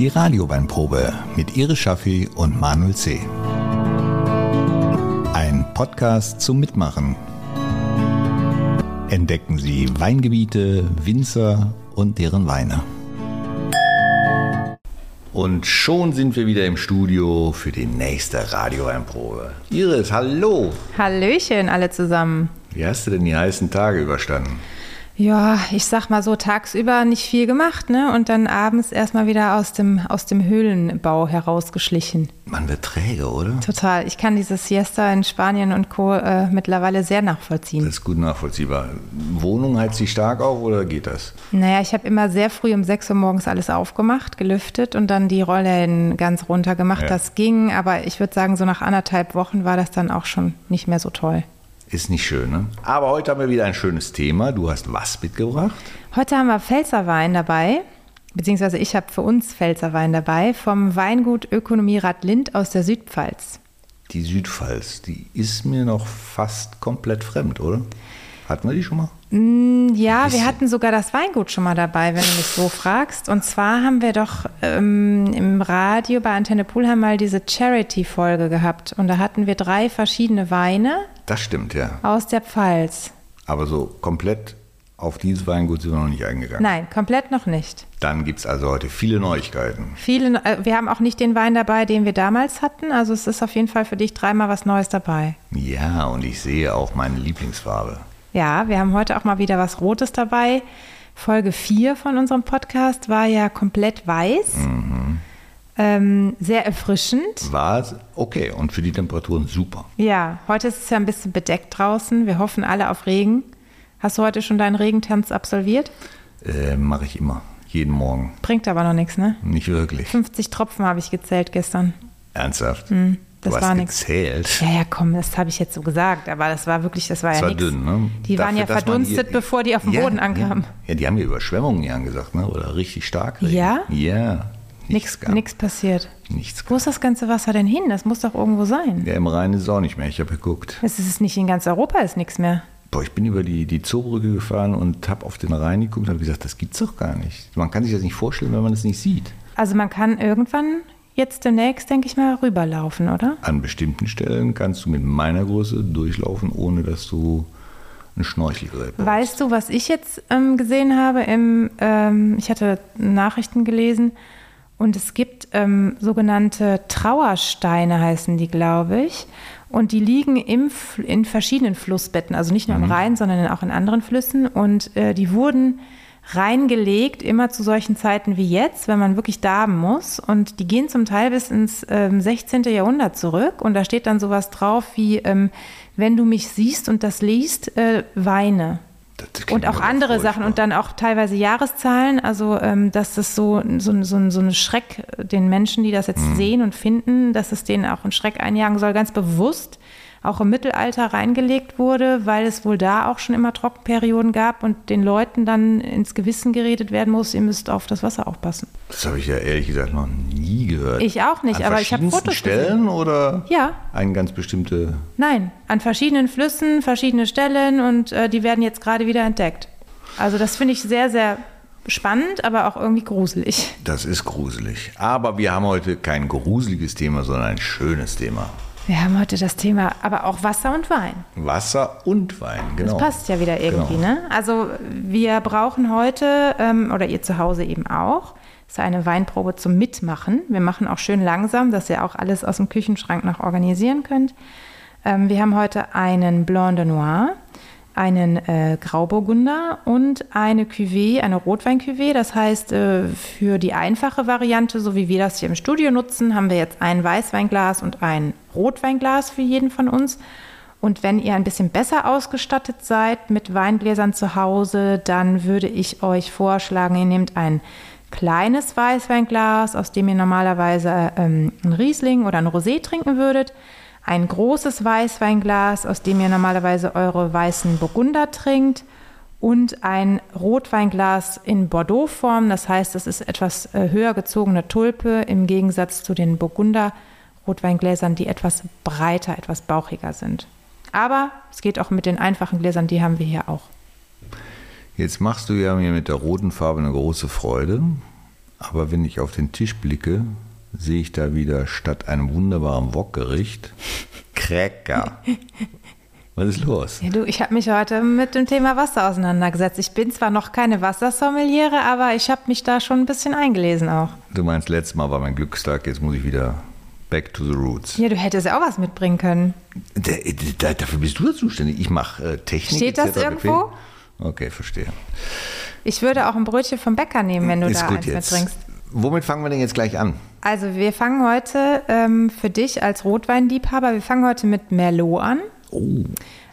Die Radioweinprobe mit Iris Schaffi und Manuel C. Ein Podcast zum Mitmachen. Entdecken Sie Weingebiete, Winzer und deren Weine. Und schon sind wir wieder im Studio für die nächste Radioweinprobe. Iris, hallo! Hallöchen alle zusammen. Wie hast du denn die heißen Tage überstanden? Ja, ich sag mal so, tagsüber nicht viel gemacht, ne? Und dann abends erstmal wieder aus dem, aus dem Höhlenbau herausgeschlichen. Man wird träge, oder? Total. Ich kann dieses Siesta in Spanien und Co. Äh, mittlerweile sehr nachvollziehen. Das ist gut nachvollziehbar. Wohnung heizt sie stark auf oder geht das? Naja, ich habe immer sehr früh um 6 Uhr morgens alles aufgemacht, gelüftet und dann die Rollen ganz runter gemacht. Ja. Das ging, aber ich würde sagen, so nach anderthalb Wochen war das dann auch schon nicht mehr so toll. Ist nicht schön, ne? Aber heute haben wir wieder ein schönes Thema. Du hast was mitgebracht? Heute haben wir Pfälzerwein dabei, beziehungsweise ich habe für uns Pfälzerwein dabei, vom Weingut Ökonomierat Lind aus der Südpfalz. Die Südpfalz, die ist mir noch fast komplett fremd, oder? Hatten wir die schon mal? Ja, bisschen. wir hatten sogar das Weingut schon mal dabei, wenn du mich so fragst. Und zwar haben wir doch ähm, im Radio bei Antenne Pulheim mal diese Charity-Folge gehabt. Und da hatten wir drei verschiedene Weine Das stimmt, ja. aus der Pfalz. Aber so komplett auf dieses Weingut sind wir noch nicht eingegangen. Nein, komplett noch nicht. Dann gibt es also heute viele Neuigkeiten. Viele, äh, wir haben auch nicht den Wein dabei, den wir damals hatten. Also es ist auf jeden Fall für dich dreimal was Neues dabei. Ja, und ich sehe auch meine Lieblingsfarbe. Ja, wir haben heute auch mal wieder was Rotes dabei. Folge 4 von unserem Podcast war ja komplett weiß. Ähm, sehr erfrischend. War okay und für die Temperaturen super. Ja, heute ist es ja ein bisschen bedeckt draußen. Wir hoffen alle auf Regen. Hast du heute schon deinen Regentanz absolviert? Äh, Mache ich immer. Jeden Morgen. Bringt aber noch nichts, ne? Nicht wirklich. 50 Tropfen habe ich gezählt gestern. Ernsthaft? Hm, das du war nix. gezählt. Ja, ja, komm, das habe ich jetzt so gesagt. Aber das war wirklich, das war Das ja war nichts. dünn, ne? Die waren ja Dafür, dass man verdunstet, hier- bevor die auf dem ja, Boden ankamen. Ja. ja, die haben ja Überschwemmungen hier angesagt, ne? Oder richtig stark. Ja? Ja. Nichts gab. nix passiert. Nichts. Wo ist das ganze Wasser denn hin? Das muss doch irgendwo sein. Ja, im Rhein ist es auch nicht mehr. Ich habe geguckt. Es ist nicht in ganz Europa, ist nichts mehr. Boah, ich bin über die, die Zoobrücke gefahren und habe auf den Rhein geguckt und habe gesagt, das gibt's doch gar nicht. Man kann sich das nicht vorstellen, wenn man es nicht sieht. Also man kann irgendwann jetzt demnächst, denke ich mal, rüberlaufen, oder? An bestimmten Stellen kannst du mit meiner Größe durchlaufen, ohne dass du ein Schnorchelgerät brauchst. Weißt du, was ich jetzt ähm, gesehen habe? Im, ähm, ich hatte Nachrichten gelesen und es gibt ähm, sogenannte Trauersteine, heißen die, glaube ich. Und die liegen im, in verschiedenen Flussbetten, also nicht nur im Rhein, sondern auch in anderen Flüssen. Und äh, die wurden reingelegt, immer zu solchen Zeiten wie jetzt, wenn man wirklich darben muss. Und die gehen zum Teil bis ins ähm, 16. Jahrhundert zurück. Und da steht dann sowas drauf wie, ähm, wenn du mich siehst und das liest, äh, weine. Und auch andere furchtbar. Sachen und dann auch teilweise Jahreszahlen, also ähm, dass das so, so, so, so ein Schreck den Menschen, die das jetzt Mhm. sehen und finden, dass es denen auch einen Schreck einjagen soll, ganz bewusst auch im Mittelalter reingelegt wurde, weil es wohl da auch schon immer Trockenperioden gab und den Leuten dann ins Gewissen geredet werden muss, ihr müsst auf das Wasser aufpassen. Das habe ich ja ehrlich gesagt noch nie gehört. Ich auch nicht, An aber ich habe Fotos Stellen oder Ja. eine ganz bestimmte. Nein, an verschiedenen Flüssen, verschiedene Stellen und äh, die werden jetzt gerade wieder entdeckt. Also das finde ich sehr, sehr spannend, aber auch irgendwie gruselig. Das ist gruselig. Aber wir haben heute kein gruseliges Thema, sondern ein schönes Thema. Wir haben heute das Thema, aber auch Wasser und Wein. Wasser und Wein, genau. Das passt ja wieder irgendwie, Genau. ne? Also wir brauchen heute, ähm, oder ihr zu Hause eben auch, ist eine Weinprobe zum Mitmachen. Wir machen auch schön langsam, dass ihr auch alles aus dem Küchenschrank noch organisieren könnt. Ähm, wir haben heute einen Blanc de Noir, einen äh, Grauburgunder und eine Cuvée, eine Rotwein-Cuvée. Das heißt, äh, für die einfache Variante, so wie wir das hier im Studio nutzen, haben wir jetzt ein Weißweinglas und ein Rotweinglas für jeden von uns. Und wenn ihr ein bisschen besser ausgestattet seid mit Weingläsern zu Hause, dann würde ich euch vorschlagen, ihr nehmt ein kleines Weißweinglas, aus dem ihr normalerweise ähm, ein Riesling oder ein Rosé trinken würdet, ein großes Weißweinglas, aus dem ihr normalerweise eure weißen Burgunder trinkt und ein Rotweinglas in Bordeaux-Form. Das heißt, es ist etwas äh, höher gezogene Tulpe im Gegensatz zu den Burgunder Rotweingläsern, die etwas breiter, etwas bauchiger sind. Aber es geht auch mit den einfachen Gläsern, die haben wir hier auch. Jetzt machst du ja mir mit der roten Farbe eine große Freude. Aber wenn ich auf den Tisch blicke, sehe ich da wieder statt einem wunderbaren Wokgericht Cracker. Was ist los? Ja, du, ich habe mich heute mit dem Thema Wasser auseinandergesetzt. Ich bin zwar noch keine Wassersommeliere, aber ich habe mich da schon ein bisschen eingelesen auch. Du meinst, letztes Mal war mein Glückstag, jetzt muss ich wieder back to the roots. Ja, du hättest ja auch was mitbringen können. Da, da, dafür bist du ja zuständig. Ich mache äh, Technik. Steht das irgendwo? Okay, verstehe. Ich würde auch ein Brötchen vom Bäcker nehmen, wenn du ist da gut eins jetzt. mitbringst. Womit fangen wir denn jetzt gleich an? Also wir fangen heute ähm, für dich als Rotweinliebhaber, wir fangen heute mit Merlot an. Oh,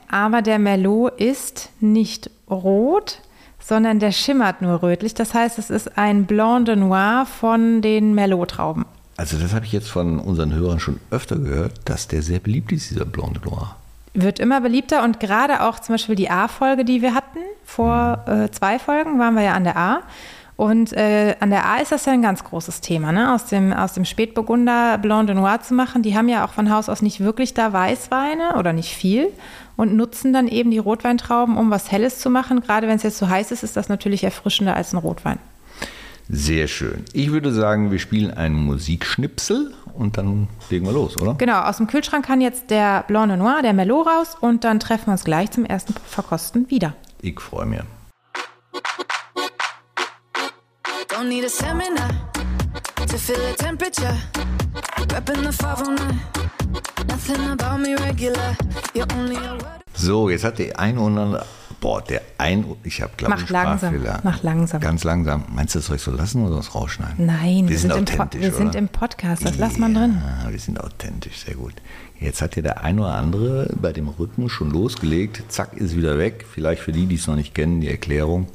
Aber der Merlot ist nicht rot, sondern der schimmert nur rötlich. Das heißt, es ist ein Blanc de Noir von den Merlot-Trauben. also das habe ich jetzt von unseren Hörern schon öfter gehört, dass der sehr beliebt ist, dieser Blonde Noir. Wird immer beliebter und gerade auch zum Beispiel die A-Folge, die wir hatten, vor äh, zwei Folgen waren wir ja an der A. Und äh, an der A ist das ja ein ganz großes Thema, ne? aus, dem, aus dem Spätburgunder Blanc de Noir zu machen. Die haben ja auch von Haus aus nicht wirklich da Weißweine oder nicht viel und nutzen dann eben die Rotweintrauben, um was Helles zu machen. Gerade wenn es jetzt so heiß ist, ist das natürlich erfrischender als ein Rotwein. Sehr schön. Ich würde sagen, wir spielen einen Musikschnipsel und dann legen wir los, oder? Genau, aus dem Kühlschrank kann jetzt der Blanc de Noir, der Merlot raus und dann treffen wir uns gleich zum ersten Verkosten wieder. Ich freue mich. Don't need a seminar to feel the temperature. Repping the 509. Nothing about me regular. You're only a word. So, jetzt hat der ein oder andere. Boah, der ein. Ich habe, glaube ich, Mach langsam, mach langsam. Ganz langsam. Meinst du, das soll ich so lassen oder soll ich es rausschneiden? Nein, wir, sind, im, Po- authentisch. wir sind oder? im Podcast, das lass man drin. Ja, wir sind authentisch, sehr gut. Jetzt hat ja der ein oder andere bei dem Rhythmus schon losgelegt. Zack, ist wieder weg. Vielleicht für die, die es noch nicht kennen, die Erklärung.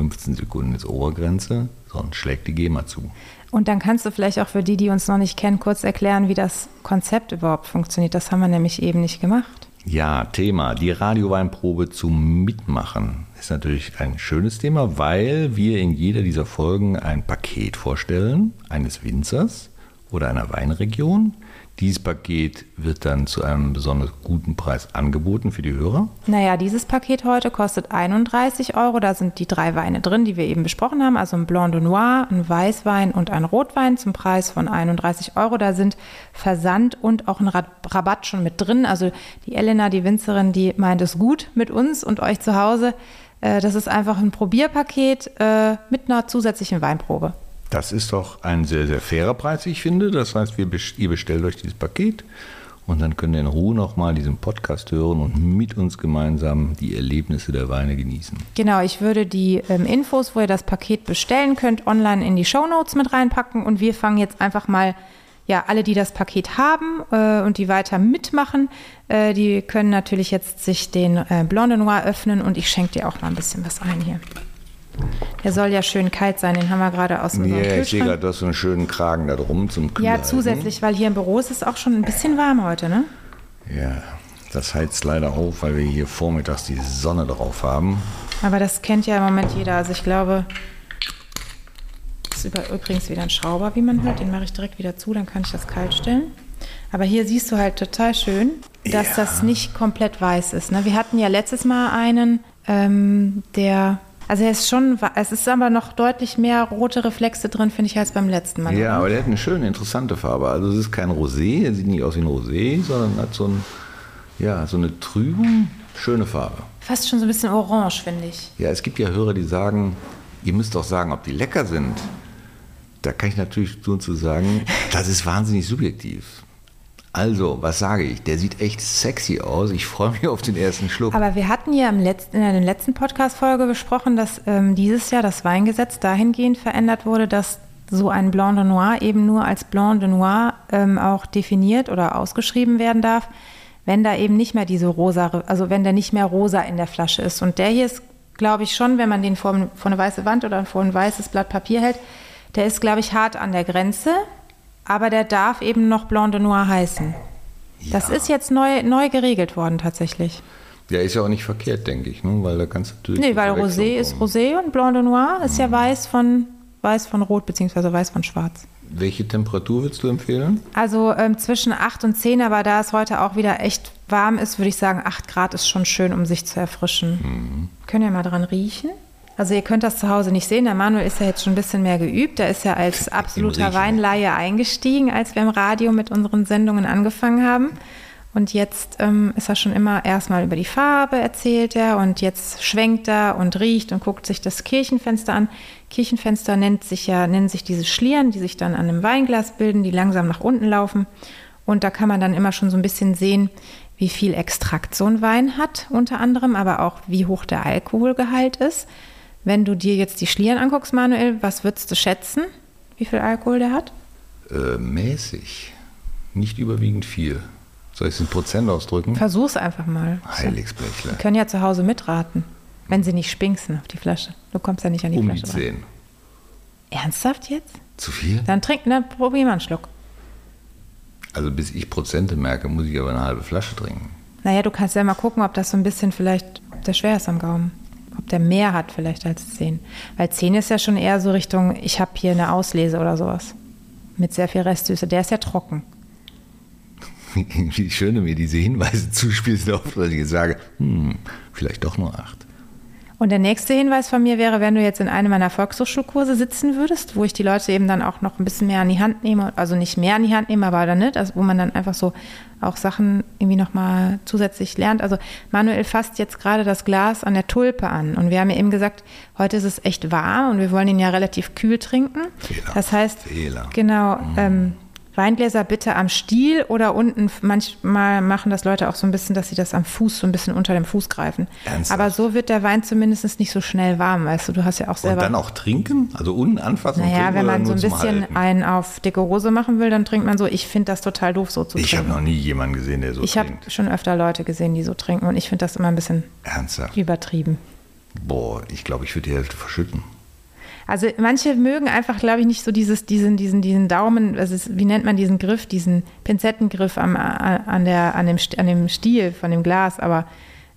15 Sekunden ist Obergrenze, sonst schlägt die GEMA zu. Und dann kannst du vielleicht auch für die, die uns noch nicht kennen, kurz erklären, wie das Konzept überhaupt funktioniert. Das haben wir nämlich eben nicht gemacht. Ja, Thema, die Radioweinprobe zum Mitmachen ist natürlich ein schönes Thema, weil wir in jeder dieser Folgen ein Paket vorstellen, eines Winzers oder einer Weinregion. Dieses Paket wird dann zu einem besonders guten Preis angeboten für die Hörer. Naja, dieses Paket heute kostet 31 Euro. Da sind die drei Weine drin, die wir eben besprochen haben. Also ein Blanc de Noir, ein Weißwein und ein Rotwein zum Preis von 31 Euro. Da sind Versand und auch ein Ra- Rabatt schon mit drin. Also die Elena, die Winzerin, die meint es gut mit uns und euch zu Hause. Äh, Das ist einfach ein Probierpaket äh, mit einer zusätzlichen Weinprobe. Das ist doch ein sehr, sehr fairer Preis, ich finde. Das heißt, wir, ihr bestellt euch dieses Paket und dann könnt ihr in Ruhe nochmal diesen Podcast hören und mit uns gemeinsam die Erlebnisse der Weine genießen. Genau, ich würde die ähm, Infos, wo ihr das Paket bestellen könnt, online in die Shownotes mit reinpacken und wir fangen jetzt einfach mal, ja, alle, die das Paket haben äh, und die weiter mitmachen, äh, die können natürlich jetzt sich den äh, Blanc de Noir öffnen und ich schenke dir auch mal ein bisschen was ein hier. Der soll ja schön kalt sein, den haben wir gerade aus dem Ja, ich sehe gerade, du hast so einen schönen Kragen da drum zum Kühlhalten. Ja, zusätzlich, weil hier im Büro ist es auch schon ein bisschen warm heute, ne? Ja, das heizt leider auf, weil wir hier vormittags die Sonne drauf haben. Aber das kennt ja im Moment jeder. Also ich glaube, das ist übrigens wieder ein Schrauber, wie man hört. Den mache ich direkt wieder zu, dann kann ich das kalt stellen. Aber hier siehst du halt total schön, dass Ja. das nicht komplett weiß ist. Ne? Wir hatten ja letztes Mal einen, ähm, der, also er ist schon, es ist aber noch deutlich mehr rote Reflexe drin, finde ich, als beim letzten Mal. Ja, aber der hat eine schöne, interessante Farbe. Also es ist kein Rosé, er sieht nicht aus wie ein Rosé, sondern hat so, ein, ja, so eine trübe, schöne Farbe. Fast schon so ein bisschen orange, finde ich. Ja, es gibt ja Hörer, die sagen, ihr müsst doch sagen, ob die lecker sind. Da kann ich natürlich zu sagen, das ist wahnsinnig subjektiv. Also, was sage ich? Der sieht echt sexy aus. Ich freue mich auf den ersten Schluck. Aber wir hatten ja im letzten, in der letzten Podcast-Folge besprochen, dass ähm, dieses Jahr das Weingesetz dahingehend verändert wurde, dass so ein Blanc de Noir eben nur als Blanc de Noir ähm, auch definiert oder ausgeschrieben werden darf, wenn da eben nicht mehr diese rosa, also wenn der nicht mehr rosa in der Flasche ist. Und der hier ist, glaube ich, schon, wenn man den vor, vor eine weiße Wand oder vor ein weißes Blatt Papier hält, der ist, glaube ich, hart an der Grenze, aber der darf eben noch Blanc de Noir heißen. Das Ja. ist jetzt neu, neu geregelt worden tatsächlich. Ja, ist ja auch nicht verkehrt, denke ich, ne? weil da kannst du natürlich. Nee, weil Rosé ist. Rosé und Blanc de Noir ist ja weiß von, weiß von Rot beziehungsweise weiß von Schwarz. Welche Temperatur würdest du empfehlen? Also ähm, zwischen 8 und 10, aber da es heute auch wieder echt warm ist, würde ich sagen, 8 Grad ist schon schön, um sich zu erfrischen. Können wir mal dran riechen? Also ihr könnt das zu Hause nicht sehen. Der Manuel ist ja jetzt schon ein bisschen mehr geübt. Der ist ja als absoluter. Weinlaie eingestiegen, als wir im Radio mit unseren Sendungen angefangen haben. Und jetzt ähm, ist er schon immer erstmal über die Farbe erzählt er und jetzt schwenkt er und riecht und guckt sich das Kirchenfenster an. Kirchenfenster nennt sich ja, nennen sich diese Schlieren, die sich dann an einem Weinglas bilden, die langsam nach unten laufen. Und da kann man dann immer schon so ein bisschen sehen, wie viel Extrakt so ein Wein hat, unter anderem, aber auch wie hoch der Alkoholgehalt ist. Wenn du dir jetzt die Schlieren anguckst, Manuel, was würdest du schätzen, wie viel Alkohol der hat? Äh, mäßig. Nicht überwiegend viel. Soll ich es in Prozent ausdrücken? Versuch's einfach mal. Heiligsblechle. Die können ja zu Hause mitraten, wenn sie nicht spinksen auf die Flasche. Du kommst ja nicht an die Um die Flasche ran. 10. Ernsthaft jetzt? Zu viel? Dann trink, dann probier mal einen Schluck. Also bis ich Prozente merke, muss ich aber eine halbe Flasche trinken. Naja, du kannst ja mal gucken, ob das so ein bisschen vielleicht, ob der schwer ist am Gaumen. Ob der mehr hat vielleicht als 10. Weil 10 ist ja schon eher so Richtung, ich habe hier eine Auslese oder sowas. Mit sehr viel Restsüße. Der ist ja trocken. Wie schön du mir diese Hinweise zuspielst, dass ich jetzt sage, hm, vielleicht doch nur 8. Und der nächste Hinweis von mir wäre, wenn du jetzt in einem meiner Volkshochschulkurse sitzen würdest, wo ich die Leute eben dann auch noch ein bisschen mehr an die Hand nehme, also nicht mehr an die Hand nehme, aber dann nicht, also wo man dann einfach so auch Sachen irgendwie nochmal zusätzlich lernt. Also Manuel fasst jetzt gerade das Glas an der Tulpe an und wir haben ja eben gesagt, heute ist es echt warm und wir wollen ihn ja relativ kühl trinken. Fehler. Das heißt, Fehler. genau, ähm, Weingläser bitte am Stiel oder unten. Manchmal machen das Leute auch so ein bisschen, dass sie das am Fuß so ein bisschen unter dem Fuß greifen. Ernsthaft? Aber so wird der Wein zumindest nicht so schnell warm, weißt du. Du hast ja auch Und selber. dann auch trinken? Also unten anfassen und naja, trinken wenn oder man so ein bisschen einen auf dicke Hose machen will, dann trinkt man so. Ich finde das total doof, so zu Ich habe trinken. noch nie jemanden gesehen, der so Ich habe trinkt. schon öfter Leute gesehen, die so trinken und ich finde das immer ein bisschen Ernsthaft? übertrieben. Boah, ich glaube, ich würde die Hälfte verschütten. Also manche mögen einfach, glaube ich, nicht so dieses, diesen, diesen, diesen Daumen, also es, wie nennt man diesen Griff, diesen Pinzettengriff am, an, der, an, dem, an dem Stiel von dem Glas, aber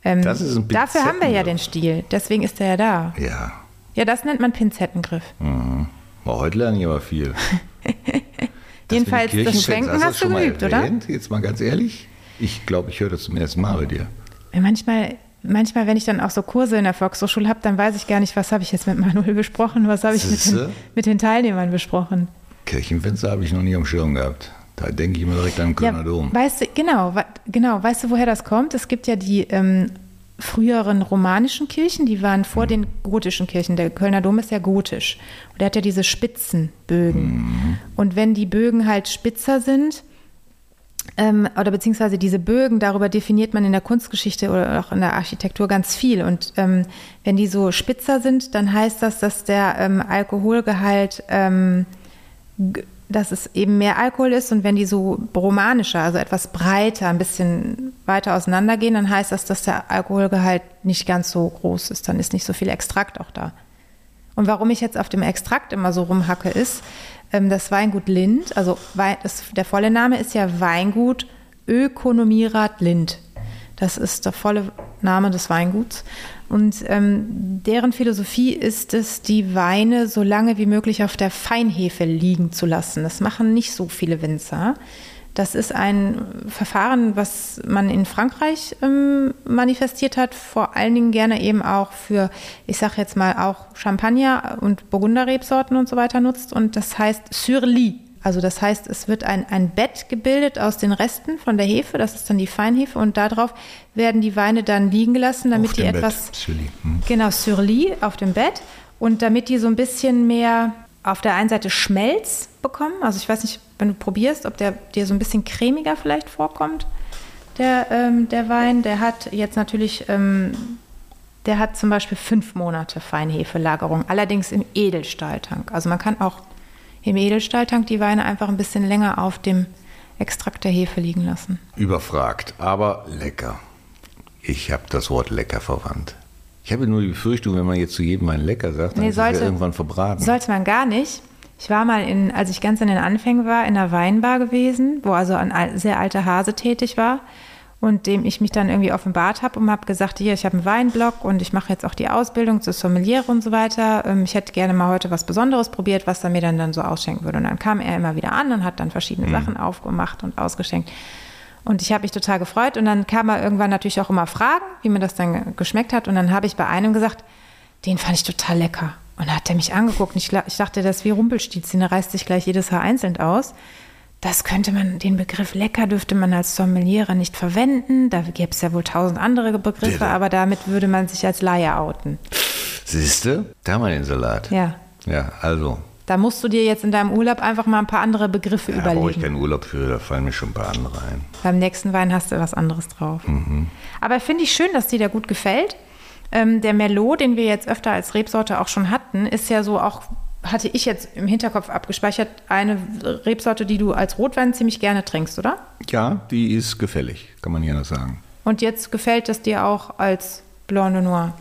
ähm, dafür haben wir ja den Stiel, deswegen ist der ja da. Ja. Ja, das nennt man Pinzettengriff. Mhm. Boah, heute lerne ich aber viel. Jedenfalls, das Schwenken hast du hast du geübt, oder? Jetzt mal ganz ehrlich. Ich glaube, ich höre das zum ersten Mal bei dir. Ja, Manchmal, manchmal, wenn ich dann auch so Kurse in der Volkshochschule habe, dann weiß ich gar nicht, was habe ich jetzt mit Manuel besprochen, was habe ich mit den, mit den Teilnehmern besprochen. Kirchenfenster habe ich noch nie am Schirm gehabt. Da denke ich immer direkt an den Kölner Dom. Weißt du, genau, genau, weißt du, woher das kommt? Es gibt ja die ähm, früheren romanischen Kirchen, die waren vor den gotischen Kirchen. Der Kölner Dom ist ja gotisch. Und der hat ja diese spitzen Bögen. Und wenn die Bögen halt spitzer sind, ähm, oder beziehungsweise diese Bögen, darüber definiert man in der Kunstgeschichte oder auch in der Architektur ganz viel. Und ähm, wenn die so spitzer sind, dann heißt das, dass der ähm, Alkoholgehalt, ähm, dass es eben mehr Alkohol ist. Und wenn die so romanischer, also etwas breiter, ein bisschen weiter auseinandergehen, dann heißt das, dass der Alkoholgehalt nicht ganz so groß ist. Dann ist nicht so viel Extrakt auch da. Und warum ich jetzt auf dem Extrakt immer so rumhacke, ist, das Weingut Lind, also der volle Name ist ja Weingut Ökonomierat Lind. Das ist der volle Name des Weinguts. Und ähm, deren Philosophie ist es, die Weine so lange wie möglich auf der Feinhefe liegen zu lassen. Das machen nicht so viele Winzer. Das ist ein Verfahren, was man in Frankreich ähm, manifestiert hat, vor allen Dingen gerne eben auch für, ich sage jetzt mal auch Champagner und Burgunderrebsorten und so weiter nutzt. Und das heißt sur lit. Also das heißt, es wird ein, ein Bett gebildet aus den Resten von der Hefe, das ist dann die Feinhefe und darauf werden die Weine dann liegen gelassen, damit Auf die dem Bett, etwas Silly. Hm. Genau, sur lit auf dem Bett. Und damit die so ein bisschen mehr auf der einen Seite Schmelz bekommen, also ich weiß nicht, wenn du probierst, ob der dir so ein bisschen cremiger vielleicht vorkommt, der, ähm, der Wein. Der hat jetzt natürlich, ähm, der hat zum Beispiel fünf Monate Feinhefelagerung, allerdings im Edelstahltank. Also man kann auch im Edelstahltank die Weine einfach ein bisschen länger auf dem Extrakt der Hefe liegen lassen. Überfragt, aber lecker. Ich habe das Wort lecker verwandt. Ich habe nur die Befürchtung, wenn man jetzt zu jedem ein lecker sagt, dann Nee, ist es ja sollte- irgendwann verbraten. Sollte man gar nicht. Ich war mal, in, als ich ganz in den Anfängen war, in einer Weinbar gewesen, wo also ein sehr alter Hase tätig war und dem ich mich dann irgendwie offenbart habe und habe gesagt, hier, ich habe einen Weinblog und ich mache jetzt auch die Ausbildung zur Sommeliere und so weiter. Ähm, Ich hätte gerne mal heute was Besonderes probiert, was er mir dann, dann so ausschenken würde. Und dann kam er immer wieder an und hat dann verschiedene Sachen aufgemacht und ausgeschenkt. Und ich habe mich total gefreut. Und dann kam er irgendwann natürlich auch immer Fragen, wie mir das dann ge- geschmeckt hat. Und dann habe ich bei einem gesagt, den fand ich total lecker. Und da hat er mich angeguckt. Und ich, ich dachte, das ist wie Rumpelstilzchen, da reißt sich gleich jedes Haar einzeln aus. Das könnte man, den Begriff lecker dürfte man als Sommeliere nicht verwenden. Da gäbe es ja wohl tausend andere Begriffe, da- aber damit würde man sich als Laie outen. Siehste, da haben wir den Salat. Ja. Ja, also, Da musst du dir jetzt in deinem Urlaub einfach mal ein paar andere Begriffe da brauche ich überlegen. keinen Urlaub für, da fallen mir schon ein paar andere ein. Beim nächsten Wein hast du was anderes drauf. Aber finde ich schön, dass dir der gut gefällt. Ähm, der Merlot, den wir jetzt öfter als Rebsorte auch schon hatten, ist ja so auch, hatte ich jetzt im Hinterkopf abgespeichert, eine Rebsorte, die du als Rotwein ziemlich gerne trinkst, oder? Ja, die ist gefällig, kann man hier noch sagen. Und jetzt gefällt es dir auch als Blanc de Noir.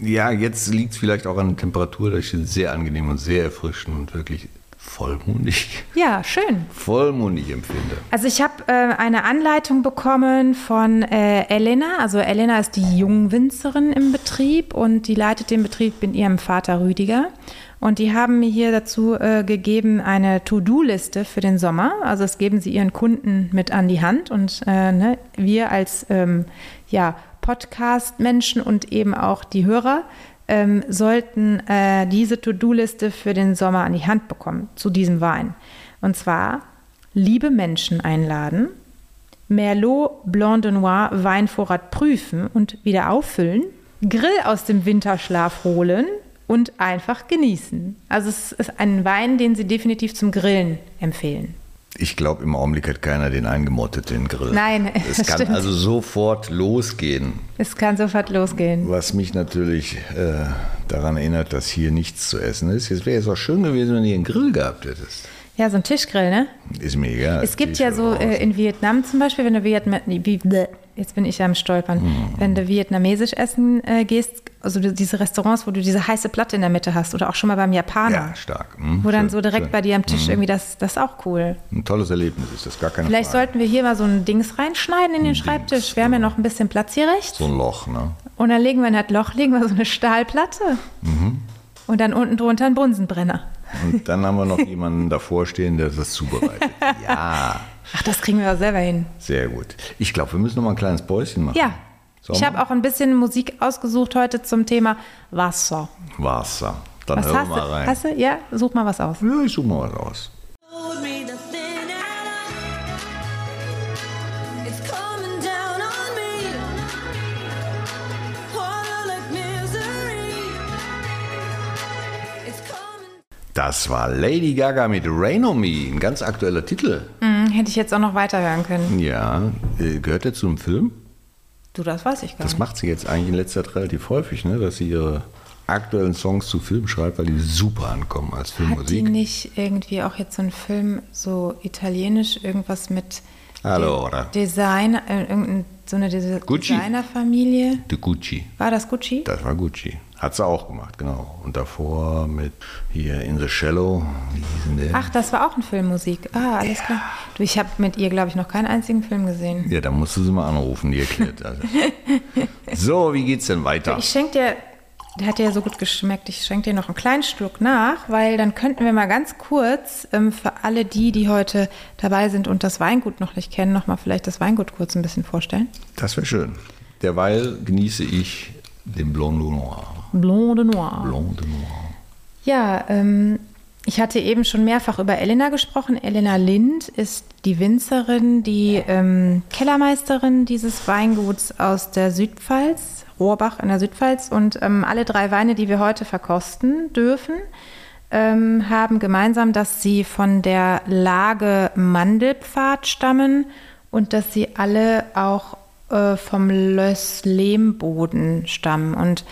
Ja, jetzt liegt es vielleicht auch an der Temperatur, ich es sehr angenehm und sehr erfrischend und wirklich vollmundig, Ja, schön. vollmundig empfinde. Also ich habe äh, eine Anleitung bekommen von äh, Elena. Also Elena ist die Jungwinzerin im Betrieb und die leitet den Betrieb mit ihrem Vater Rüdiger. Und die haben mir hier dazu äh, gegeben eine To-Do-Liste für den Sommer. Also das geben sie ihren Kunden mit an die Hand. Und äh, ne, wir als ähm, ja, Podcast-Menschen und eben auch die Hörer ähm, sollten äh, diese To-Do-Liste für den Sommer an die Hand bekommen zu diesem Wein. Und zwar liebe Menschen einladen, Merlot Blanc de Noir Weinvorrat prüfen und wieder auffüllen, Grill aus dem Winterschlaf holen und einfach genießen. Also es ist ein Wein, den Sie definitiv zum Grillen empfehlen. Ich glaube, im Augenblick hat keiner den eingemotteten Grill. Nein, es das kann stimmt. also sofort losgehen. Es kann sofort losgehen. Was mich natürlich äh, daran erinnert, dass hier nichts zu essen ist. Es wäre jetzt auch schön gewesen, wenn hier einen Grill gehabt hättest. Ja, so ein Tischgrill, ne? Ist mir egal. Es gibt ja so äh, in Vietnam zum Beispiel, wenn du Vietnam, jetzt bin ich ja am Stolpern, Mhm. wenn du vietnamesisch essen äh, gehst, also diese Restaurants, wo du diese heiße Platte in der Mitte hast oder auch schon mal beim Japaner, Ja, stark. Hm, wo dann schön, so direkt schön. bei dir am Tisch irgendwie das, das ist auch cool. Ein tolles Erlebnis ist das, gar keine Vielleicht Frage. sollten wir hier mal so ein Dings reinschneiden in den Dings, Schreibtisch. Wir haben ja noch ein bisschen Platz hier rechts. So ein Loch, ne? Und dann legen wir in das Loch legen wir so eine Stahlplatte. Mhm. Und dann unten drunter ein Bunsenbrenner. Und dann haben wir noch jemanden davor stehen, der das zubereitet. Ja, Ach, das kriegen wir auch selber hin. sehr gut. Ich glaube, wir müssen noch mal ein kleines Päuschen machen. Ja. Sollen Ich habe auch ein bisschen Musik ausgesucht heute zum Thema Wasser. Wasser. Dann Was hören hast wir mal du? rein. Hast du? Ja, such mal was aus. Ja, ich suche mal was aus. Das war Lady Gaga mit Rain on Me, ein ganz aktueller Titel. Hm, hätte ich jetzt auch noch weiterhören können. Ja, äh, gehört der zum Film? Du, das weiß ich gar Das nicht. macht sie jetzt eigentlich in letzter Zeit relativ häufig, ne? dass sie ihre aktuellen Songs zu Filmen schreibt, weil die super ankommen als Hat die Filmmusik. nicht irgendwie auch jetzt so einen Film, so italienisch, irgendwas mit Allora, Design, äh, so eine Gucci. Designerfamilie? de Gucci. War das Gucci? Das war Gucci. Hat sie auch gemacht, genau. Und davor mit hier In the Shallow, wie hieß denn der? Ach, das war auch eine Filmmusik. Ah, alles klar. Du, ich habe mit ihr, glaube ich, noch keinen einzigen Film gesehen. Ja, da musst du sie mal anrufen, die erklärt das. so, wie geht's denn weiter? Ich schenke dir, der hat ja so gut geschmeckt, ich schenke dir noch einen kleinen Schluck nach, weil dann könnten wir mal ganz kurz ähm, für alle die, die heute dabei sind und das Weingut noch nicht kennen, noch mal vielleicht das Weingut kurz ein bisschen vorstellen. Das wäre schön. Derweil genieße ich den Blanc de Noir. Blanc de Noir. Blanc de Noir. Ja, ähm, ich hatte eben schon mehrfach über Elena gesprochen. Elena Lind ist die Winzerin, die ähm, Kellermeisterin dieses Weinguts aus der Südpfalz, Rohrbach in der Südpfalz. Und ähm, alle drei Weine, die wir heute verkosten dürfen, ähm, haben gemeinsam, dass sie von der Lage Mandelpfad stammen und dass sie alle auch äh, vom Löss-Lehmboden stammen. Und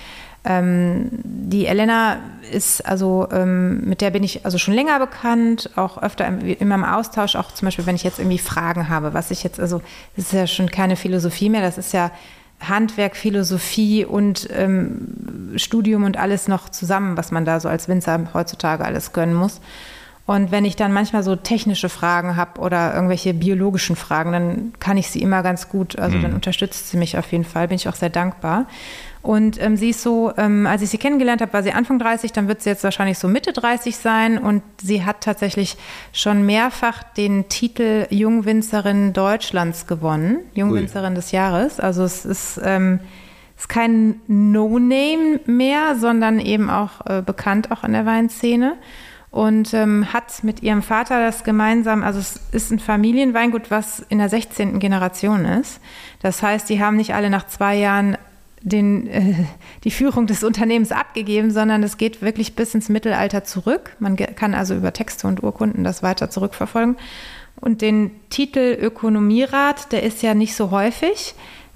ähm, die Elena ist also, ähm, mit der bin ich also schon länger bekannt, auch öfter im, immer im Austausch, auch zum Beispiel, wenn ich jetzt irgendwie Fragen habe, was ich jetzt, also, das ist ja schon keine Philosophie mehr, das ist ja Handwerk, Philosophie und ähm, Studium und alles noch zusammen, was man da so als Winzer heutzutage alles gönnen muss. Und wenn ich dann manchmal so technische Fragen habe oder irgendwelche biologischen Fragen, dann kann ich sie immer ganz gut, also dann unterstützt sie mich auf jeden Fall, bin ich auch sehr dankbar. Und ähm, sie ist so, ähm, als ich sie kennengelernt habe, war sie Anfang 30, dann wird sie jetzt wahrscheinlich so Mitte 30 sein und sie hat tatsächlich schon mehrfach den Titel Jungwinzerin Deutschlands gewonnen, Jungwinzerin des Jahres. Also es ist, ähm, ist kein No-Name mehr, sondern eben auch äh, bekannt auch in der Weinszene und ähm, hat mit ihrem Vater das gemeinsam, also es ist ein Familienweingut, was in der 16. Generation ist. Das heißt, die haben nicht alle nach zwei Jahren den, äh, die Führung des Unternehmens abgegeben, sondern es geht wirklich bis ins Mittelalter zurück. Man kann also über Texte und Urkunden das weiter zurückverfolgen. Und den Titel Ökonomierat, der ist ja nicht so häufig.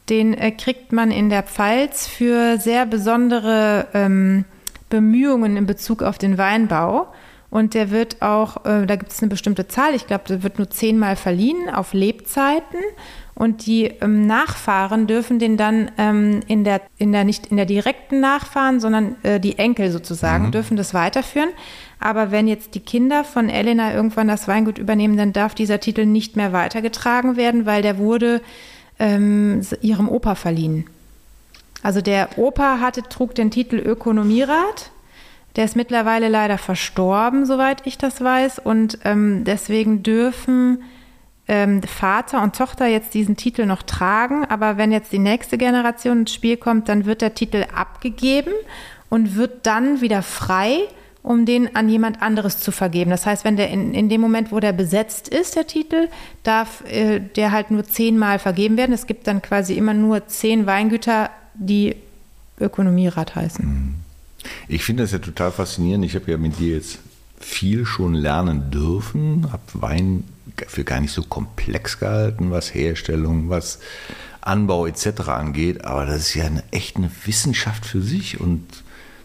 Den äh, kriegt man in der Pfalz für sehr besondere ähm, Bemühungen in Bezug auf den Weinbau. Und der wird auch, äh, da gibt es eine bestimmte Zahl, ich glaube, der wird nur zehnmal verliehen auf Lebzeiten. Und die ähm, Nachfahren dürfen den dann ähm, in der, in der, nicht in der direkten Nachfahren, sondern äh, die Enkel sozusagen, mhm. dürfen das weiterführen. Aber wenn jetzt die Kinder von Elena irgendwann das Weingut übernehmen, dann darf dieser Titel nicht mehr weitergetragen werden, weil der wurde ähm, ihrem Opa verliehen. Also der Opa hatte, trug den Titel Ökonomierat der ist mittlerweile leider verstorben, soweit ich das weiß. Und ähm, deswegen dürfen ähm, Vater und Tochter jetzt diesen Titel noch tragen. Aber wenn jetzt die nächste Generation ins Spiel kommt, dann wird der Titel abgegeben und wird dann wieder frei, um den an jemand anderes zu vergeben. Das heißt, wenn der in, in dem Moment, wo der besetzt ist, der Titel, darf äh, der halt nur zehnmal vergeben werden. Es gibt dann quasi immer nur zehn Weingüter, die Ökonomierat heißen. Mhm. Ich finde das ja total faszinierend. Ich habe ja mit dir jetzt viel schon lernen dürfen, habe Wein für gar nicht so komplex gehalten, was Herstellung, was Anbau etc. angeht. Aber das ist ja eine, echt eine Wissenschaft für sich und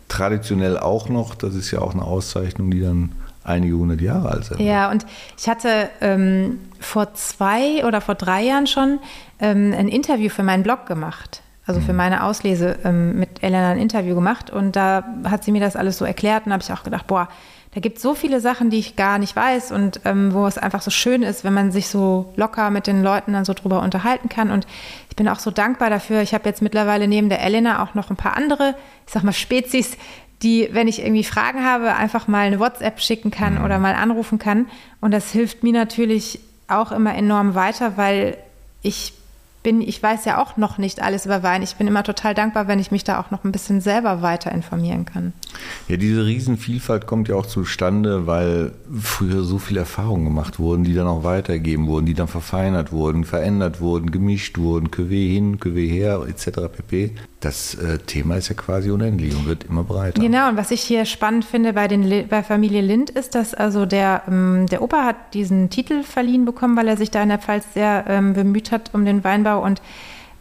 traditionell auch noch. Das ist ja auch eine Auszeichnung, die dann einige hundert Jahre alt sind. Ja, und ich hatte ähm, vor zwei oder vor drei Jahren schon ähm, ein Interview für meinen Blog gemacht also für mhm. meine Auslese ähm, mit Elena ein Interview gemacht und da hat sie mir das alles so erklärt und habe ich auch gedacht, boah, da gibt es so viele Sachen, die ich gar nicht weiß und ähm, wo es einfach so schön ist, wenn man sich so locker mit den Leuten dann so drüber unterhalten kann. Und ich bin auch so dankbar dafür. Ich habe jetzt mittlerweile neben der Elena auch noch ein paar andere, ich sag mal Spezies, die, wenn ich irgendwie Fragen habe, einfach mal eine WhatsApp schicken kann mhm. oder mal anrufen kann. Und das hilft mir natürlich auch immer enorm weiter, weil ich bin, ich weiß ja auch noch nicht alles über Wein. Ich bin immer total dankbar, wenn ich mich da auch noch ein bisschen selber weiter informieren kann. Ja, diese Riesenvielfalt kommt ja auch zustande, weil früher so viele Erfahrungen gemacht wurden, die dann auch weitergegeben wurden, die dann verfeinert wurden, verändert wurden, gemischt wurden, Cuvée hin, Cuvée her, etc. pp. Das äh, Thema ist ja quasi unendlich und wird immer breiter. Genau, und was ich hier spannend finde bei, den, bei Familie Lind ist, dass also der, ähm, der Opa hat diesen Titel verliehen bekommen, weil er sich da in der Pfalz sehr ähm, bemüht hat um den Weinbau und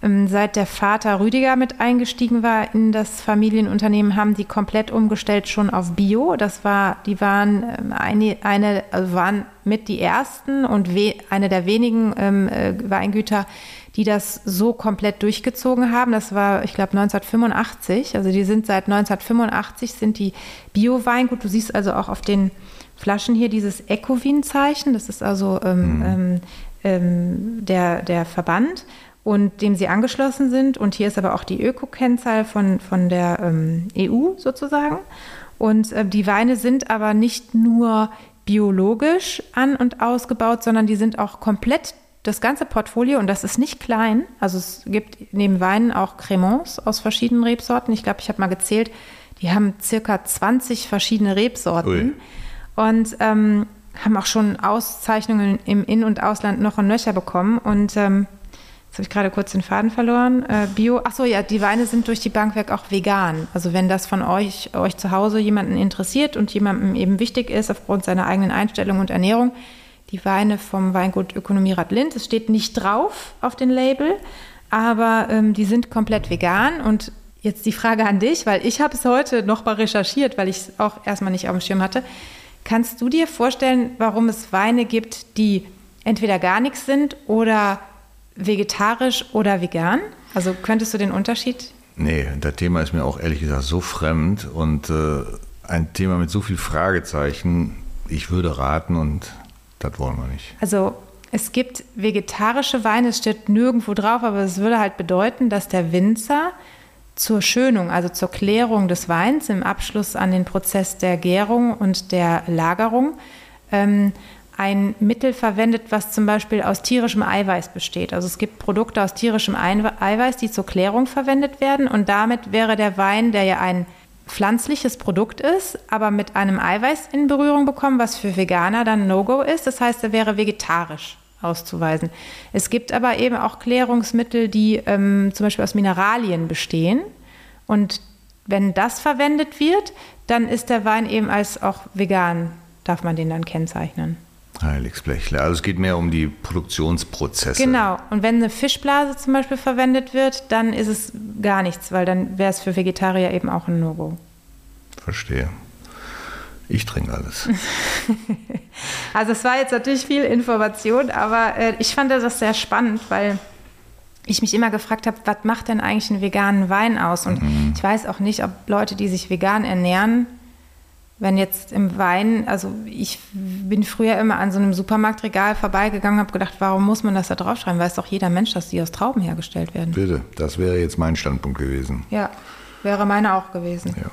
ähm, seit der Vater Rüdiger mit eingestiegen war in das Familienunternehmen, haben die komplett umgestellt schon auf Bio. Das war, die waren ähm, eine, eine also waren mit die ersten und we, eine der wenigen ähm, äh, Weingüter, die das so komplett durchgezogen haben. Das war, ich glaube, 1985. Also die sind seit 1985 sind die Bio-Weingut. Du siehst also auch auf den Flaschen hier dieses Ecovin-Zeichen. Das ist also ähm, mhm. ähm, ähm der, der Verband und dem sie angeschlossen sind. Und hier ist aber auch die Öko-Kennzahl von, von der ähm, EU sozusagen. Und äh, die Weine sind aber nicht nur biologisch an und ausgebaut, sondern die sind auch komplett das ganze Portfolio, und das ist nicht klein, also es gibt neben Weinen auch Cremants aus verschiedenen Rebsorten. Ich glaube, ich habe mal gezählt, die haben circa 20 verschiedene Rebsorten Ui. und ähm, haben auch schon Auszeichnungen im In- und Ausland noch und nöcher bekommen. Und ähm, Jetzt habe ich gerade kurz den Faden verloren. Äh, Bio, achso, ja, die Weine sind durch die Bank weg auch vegan. Also wenn das von euch, euch zu Hause jemanden interessiert und jemandem eben wichtig ist aufgrund seiner eigenen Einstellung und Ernährung, die Weine vom Weingut Ökonomierat Lind, es steht nicht drauf auf den Label, aber ähm, die sind komplett vegan und Jetzt die Frage an dich, weil ich habe es heute noch mal recherchiert, weil ich es auch erstmal nicht auf dem Schirm hatte. Kannst du dir vorstellen, warum es Weine gibt, die entweder gar nichts sind oder vegetarisch oder vegan? Also könntest du den Unterschied? Nee, das Thema ist mir auch ehrlich gesagt so fremd und äh, ein Thema mit so viel Fragezeichen. Ich würde raten und das wollen wir nicht. Also es gibt vegetarische Weine, es steht nirgendwo drauf, aber es würde halt bedeuten, dass der Winzer zur Schönung, also zur Klärung des Weins im Abschluss an den Prozess der Gärung und der Lagerung ähm, ein Mittel verwendet, was zum Beispiel aus tierischem Eiweiß besteht. Also es gibt Produkte aus tierischem Eiweiß, die zur Klärung verwendet werden und damit wäre der Wein, der ja ein pflanzliches Produkt ist, aber mit einem Eiweiß in Berührung bekommen, was für Veganer dann No-Go ist. Das heißt, er wäre vegetarisch auszuweisen. Es gibt aber eben auch Klärungsmittel, die ähm, zum Beispiel aus Mineralien bestehen. Und wenn das verwendet wird, dann ist der Wein eben als auch vegan, darf man den dann kennzeichnen. Heiligsblechle. Also es geht mehr um die Produktionsprozesse. Genau. Und wenn eine Fischblase zum Beispiel verwendet wird, dann ist es gar nichts, weil dann wäre es für Vegetarier eben auch ein No-Go. Verstehe. Ich trinke alles. also es war jetzt natürlich viel Information, aber äh, ich fand das sehr spannend, weil ich mich immer gefragt habe, was macht denn eigentlich einen veganen Wein aus? Und mhm. ich weiß auch nicht, ob Leute, die sich vegan ernähren, wenn jetzt im Wein, also ich bin früher immer an so einem Supermarktregal vorbeigegangen, habe gedacht, warum muss man das da draufschreiben? Weiß doch jeder Mensch, dass die aus Trauben hergestellt werden. Bitte, das wäre jetzt mein Standpunkt gewesen. Ja, wäre meine auch gewesen. Ja.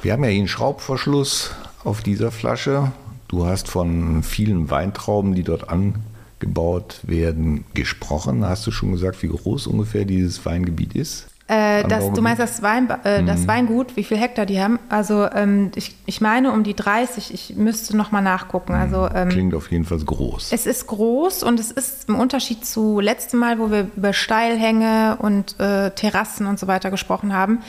Wir haben ja hier einen Schraubverschluss auf dieser Flasche. Du hast von vielen Weintrauben, die dort angebaut werden, gesprochen. Hast du schon gesagt, wie groß ungefähr dieses Weingebiet ist? Äh, das, du meinst das, Wein, äh, das mhm. Weingut, wie viel Hektar die haben? Also ähm, ich, ich meine um die 30, ich müsste nochmal nachgucken. Mhm. Also, ähm, Klingt auf jeden Fall groß. Es ist groß und es ist im Unterschied zu letztem Mal, wo wir über Steilhänge und äh, Terrassen und so weiter gesprochen haben.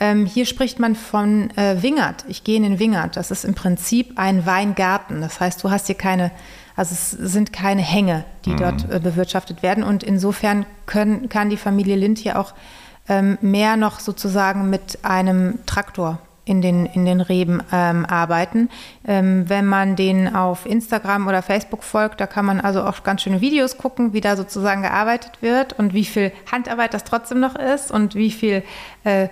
Ähm, hier spricht man von äh, Wingert. Ich gehe in den Wingert. Das ist im Prinzip ein Weingarten. Das heißt, du hast hier keine also es sind keine Hänge, die mhm. dort äh, bewirtschaftet werden. Und insofern können, kann die Familie Lind hier auch ähm, mehr noch sozusagen mit einem Traktor in den, in den Reben ähm, arbeiten. Ähm, wenn man den auf Instagram oder Facebook folgt, da kann man also auch ganz schöne Videos gucken, wie da sozusagen gearbeitet wird und wie viel Handarbeit das trotzdem noch ist und wie viel, äh,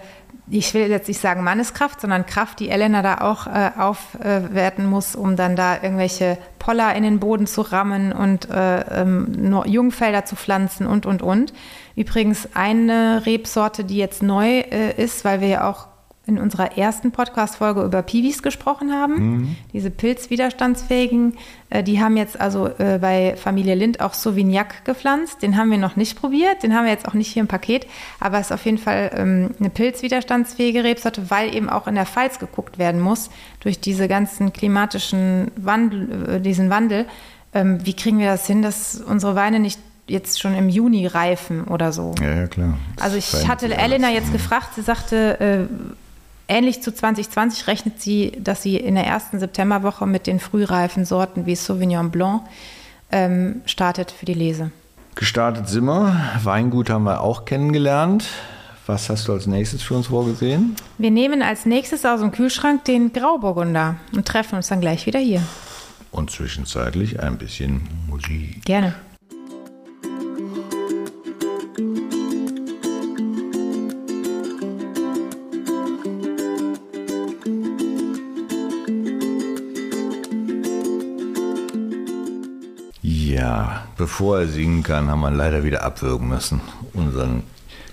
ich will jetzt nicht sagen Manneskraft, sondern Kraft, die Elena da auch äh, aufwerten muss, um dann da irgendwelche Poller in den Boden zu rammen und äh, ähm, Jungfelder zu pflanzen und, und, und. Übrigens eine Rebsorte, die jetzt neu äh, ist, weil wir ja auch in unserer ersten Podcast-Folge über Piwis gesprochen haben, mhm. diese pilzwiderstandsfähigen. Äh, die haben jetzt also äh, bei Familie Lind auch Sauvignac gepflanzt. Den haben wir noch nicht probiert, den haben wir jetzt auch nicht hier im Paket, aber es ist auf jeden Fall ähm, eine pilzwiderstandsfähige Rebsorte, weil eben auch in der Pfalz geguckt werden muss durch diese ganzen klimatischen Wandel, äh, diesen Wandel. Ähm, wie kriegen wir das hin, dass unsere Weine nicht jetzt schon im Juni reifen oder so. Ja, ja klar. Das also ich hatte Elena jetzt gefragt, sie sagte, äh, ähnlich zu 2020 rechnet sie, dass sie in der ersten Septemberwoche mit den frühreifen Sorten wie Sauvignon Blanc ähm, startet für die Lese. Gestartet sind wir. Weingut haben wir auch kennengelernt. Was hast du als nächstes für uns vorgesehen? Wir nehmen als nächstes aus dem Kühlschrank den Grauburgunder und treffen uns dann gleich wieder hier. Und zwischenzeitlich ein bisschen Musik. Gerne. Ja, bevor er singen kann, haben wir leider wieder abwürgen müssen. Unseren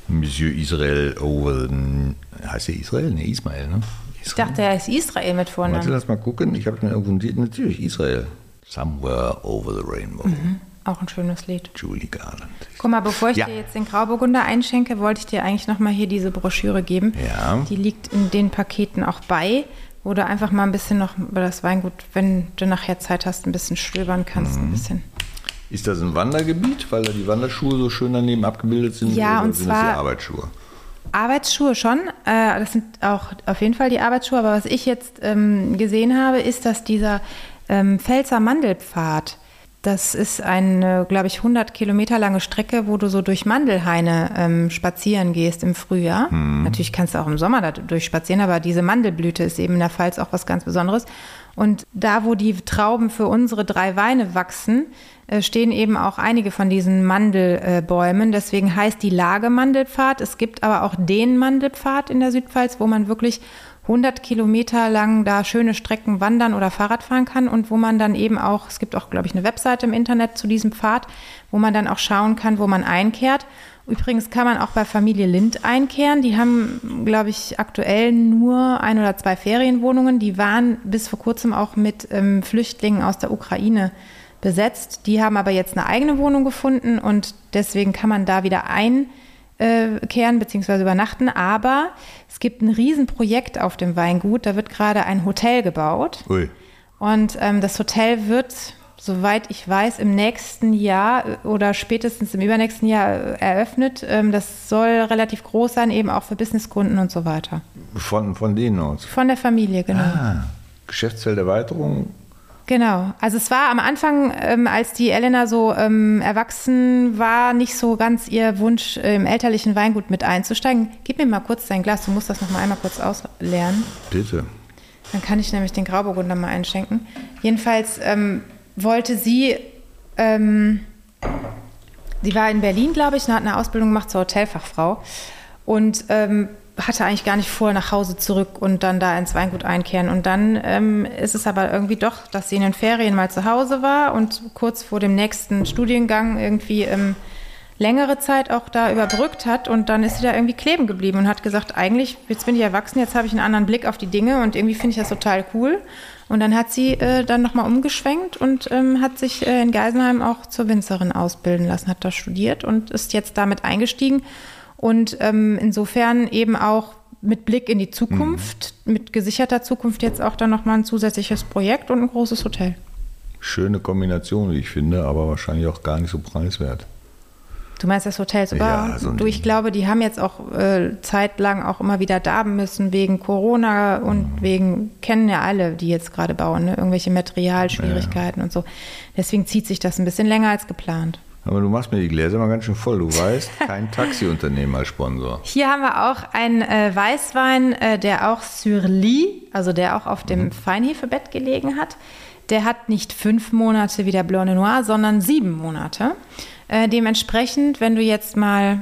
Monsieur Israel Owen. Heißt er Israel? Ne, Ismail, ne? Israel. Ich dachte, er ist Israel mit Vornamen. Warte, lass mal gucken. Ich habe mir irgendwo natürlich Israel. Somewhere over the Rainbow. Mhm. Auch ein schönes Lied. Julie Garland. Guck mal, bevor ich ja. dir jetzt den Grauburgunder einschenke, wollte ich dir eigentlich nochmal hier diese Broschüre geben. Ja. Die liegt in den Paketen auch bei, wo du einfach mal ein bisschen noch über das Weingut, wenn du nachher Zeit hast, ein bisschen stöbern kannst. Mhm. Ein bisschen. Ist das ein Wandergebiet, weil da die Wanderschuhe so schön daneben abgebildet sind? Ja, und sind zwar das die Arbeitsschuhe. Arbeitsschuhe schon. Äh, das sind auch auf jeden Fall die Arbeitsschuhe. Aber was ich jetzt ähm, gesehen habe, ist, dass dieser ähm, Pfälzer Mandelpfad, das ist eine, glaube ich, 100 Kilometer lange Strecke, wo du so durch Mandelhaine ähm, spazieren gehst im Frühjahr. Hm. Natürlich kannst du auch im Sommer da durchspazieren, aber diese Mandelblüte ist eben in der Pfalz auch was ganz Besonderes. Und da, wo die Trauben für unsere drei Weine wachsen, äh, stehen eben auch einige von diesen Mandelbäumen. Deswegen heißt die Lage Mandelpfad. Es gibt aber auch den Mandelpfad in der Südpfalz, wo man wirklich 100 Kilometer lang da schöne Strecken wandern oder Fahrrad fahren kann und wo man dann eben auch, es gibt auch, glaube ich, eine Webseite im Internet zu diesem Pfad, wo man dann auch schauen kann, wo man einkehrt. Übrigens kann man auch bei Familie Lind einkehren. Die haben, glaube ich, aktuell nur ein oder zwei Ferienwohnungen. Die waren bis vor kurzem auch mit ähm, Flüchtlingen aus der Ukraine besetzt. Die haben aber jetzt eine eigene Wohnung gefunden und deswegen kann man da wieder einkehren bzw. übernachten. Aber es gibt ein Riesenprojekt auf dem Weingut. Da wird gerade ein Hotel gebaut. Ui. Und ähm, das Hotel wird soweit ich weiß, im nächsten Jahr äh, oder spätestens im übernächsten Jahr äh, eröffnet. Ähm, das soll relativ groß sein, eben auch für Businesskunden und so weiter. Von, von denen aus? Von der Familie, genau. Ah, Geschäftsfelderweiterung. Genau. Also es war am Anfang, ähm, als die Elena so ähm, erwachsen war, nicht so ganz ihr Wunsch, im elterlichen Weingut mit einzusteigen. Gib mir mal kurz dein Glas, du musst das noch mal einmal kurz ausleeren. Bitte. Dann kann ich nämlich den Grauburgunder mal einschenken. Jedenfalls ähm, wollte sie, ähm, sie war in Berlin, glaube ich, und hat eine Ausbildung gemacht zur Hotelfachfrau und ähm, hatte eigentlich gar nicht vor, nach Hause zurück und dann da ins Weingut einkehren. Und dann ähm, ist es aber irgendwie doch, dass sie in den Ferien mal zu Hause war und kurz vor dem nächsten Studiengang irgendwie ähm, längere Zeit auch da überbrückt hat und dann ist sie da irgendwie kleben geblieben und hat gesagt, eigentlich, jetzt bin ich erwachsen, jetzt habe ich einen anderen Blick auf die Dinge und irgendwie finde ich das total cool. Und dann hat sie äh, dann nochmal umgeschwenkt und ähm, hat sich äh, in Geisenheim auch zur Winzerin ausbilden lassen, hat da studiert und ist jetzt damit eingestiegen. Und ähm, insofern eben auch mit Blick in die Zukunft, mhm. mit gesicherter Zukunft jetzt auch dann nochmal ein zusätzliches Projekt und ein großes Hotel. Schöne Kombination, wie ich finde, aber wahrscheinlich auch gar nicht so preiswert. Du meinst das Hotel zu bauen? Ja, so du, ich glaube, die haben jetzt auch äh, zeitlang auch immer wieder darben müssen wegen Corona und mhm. wegen, kennen ja alle, die jetzt gerade bauen, ne? irgendwelche Materialschwierigkeiten ja. und so. Deswegen zieht sich das ein bisschen länger als geplant. Aber du machst mir die Gläser mal ganz schön voll. Du weißt, kein Taxiunternehmen als Sponsor. Hier haben wir auch einen äh, Weißwein, äh, der auch Surly, also der auch auf dem mhm. Feinhefebett gelegen hat. Der hat nicht fünf Monate wie der Blanc Noir, sondern sieben Monate. Äh, dementsprechend, wenn du jetzt mal,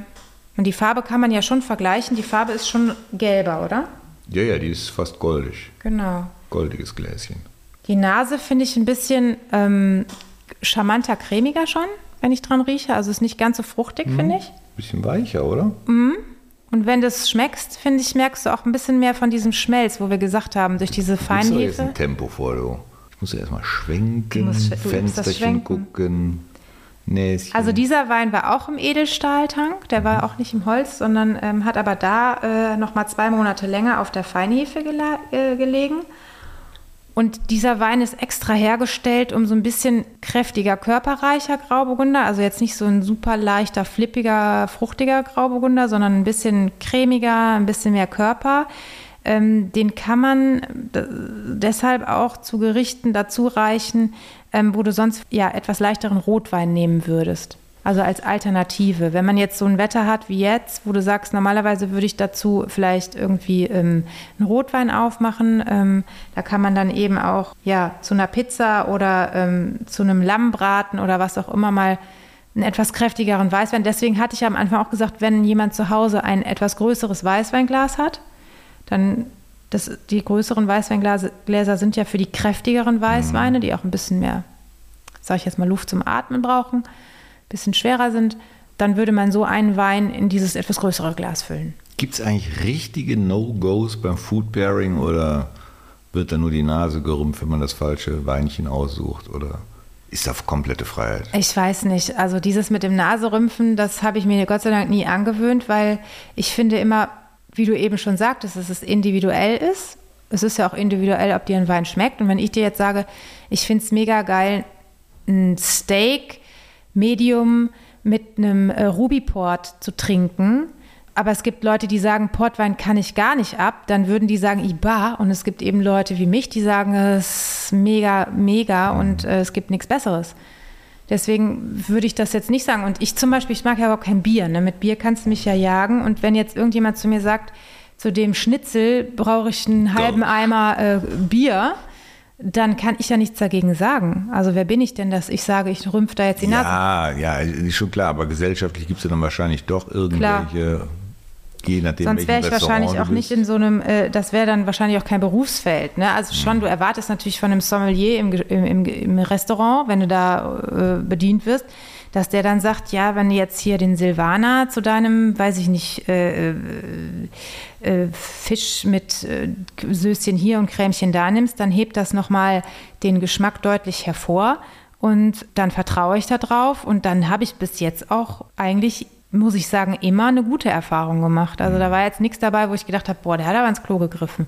und die Farbe kann man ja schon vergleichen, die Farbe ist schon gelber, oder? Ja, ja, die ist fast goldig. Genau. Goldiges Gläschen. Die Nase finde ich ein bisschen ähm, charmanter, cremiger schon, wenn ich dran rieche. Also ist nicht ganz so fruchtig, mhm. finde ich. Bisschen weicher, oder? Mhm. Und wenn du es schmeckst, finde ich, merkst du auch ein bisschen mehr von diesem Schmelz, wo wir gesagt haben, durch diese Feinhefe. Du jetzt ein Tempo vor, du. Ich muss ja erstmal schwenken, Fensterchen gucken. Näschen. Also dieser Wein war auch im Edelstahltank, der war auch nicht im Holz, sondern ähm, hat aber da äh, noch mal zwei Monate länger auf der Feinhefe äh, gelegen. Und dieser Wein ist extra hergestellt, um so ein bisschen kräftiger, körperreicher Grauburgunder, also jetzt nicht so ein super leichter, flippiger, fruchtiger Grauburgunder, sondern ein bisschen cremiger, ein bisschen mehr Körper. Ähm, den kann man deshalb auch zu Gerichten dazu reichen, ähm, wo du sonst ja etwas leichteren Rotwein nehmen würdest. Also als Alternative. Wenn man jetzt so ein Wetter hat wie jetzt, wo du sagst, normalerweise würde ich dazu vielleicht irgendwie ähm, einen Rotwein aufmachen, ähm, da kann man dann eben auch ja zu einer Pizza oder ähm, zu einem Lammbraten oder was auch immer mal einen etwas kräftigeren Weißwein. Deswegen hatte ich am Anfang auch gesagt, wenn jemand zu Hause ein etwas größeres Weißweinglas hat, dann das, die größeren Weißweingläser sind ja für die kräftigeren Weißweine, mhm. die auch ein bisschen mehr, sage ich jetzt mal, Luft zum Atmen brauchen, bisschen schwerer sind. Dann würde man so einen Wein in dieses etwas größere Glas füllen. Gibt es eigentlich richtige No-Gos beim Food Pairing oder wird da nur die Nase gerümpft, wenn man das falsche Weinchen aussucht? Oder ist da komplette Freiheit? Ich weiß nicht. Also dieses mit dem Naserümpfen, das habe ich mir Gott sei Dank nie angewöhnt, weil ich finde immer, wie du eben schon sagtest, dass es individuell ist. Es ist ja auch individuell, ob dir ein Wein schmeckt. Und wenn ich dir jetzt sage, ich finde es mega geil, ein Steak Medium mit einem äh, Ruby-Port zu trinken, aber es gibt Leute, die sagen, Portwein kann ich gar nicht ab, dann würden die sagen, Iba. Und es gibt eben Leute wie mich, die sagen, es ist mega, mega und äh, es gibt nichts Besseres. Deswegen würde ich das jetzt nicht sagen. Und ich zum Beispiel, ich mag ja überhaupt kein Bier. Ne? Mit Bier kannst du mich ja jagen. Und wenn jetzt irgendjemand zu mir sagt, zu dem Schnitzel brauche ich einen halben. Eimer äh, Bier, dann kann ich ja nichts dagegen sagen. Also wer bin ich denn, dass ich sage, ich rümpfe da jetzt die Nase? Ja, ja, ist schon klar. Aber gesellschaftlich gibt es ja dann wahrscheinlich doch irgendwelche klar je nachdem, Sonst wäre ich wahrscheinlich auch nicht in so einem, äh, das wäre dann wahrscheinlich auch kein Berufsfeld. Ne? Also schon, mhm. du erwartest natürlich von einem Sommelier im, im, im Restaurant, wenn du da äh, bedient wirst, dass der dann sagt, ja, wenn du jetzt hier den Silvaner zu deinem, weiß ich nicht, äh, äh, äh, Fisch mit äh, Söschen hier und Cremchen da nimmst, dann hebt das nochmal den Geschmack deutlich hervor. Und dann vertraue ich da drauf und dann habe ich bis jetzt auch eigentlich muss ich sagen, immer eine gute Erfahrung gemacht. Also da war jetzt nichts dabei, wo ich gedacht habe, boah, der hat aber ins Klo gegriffen.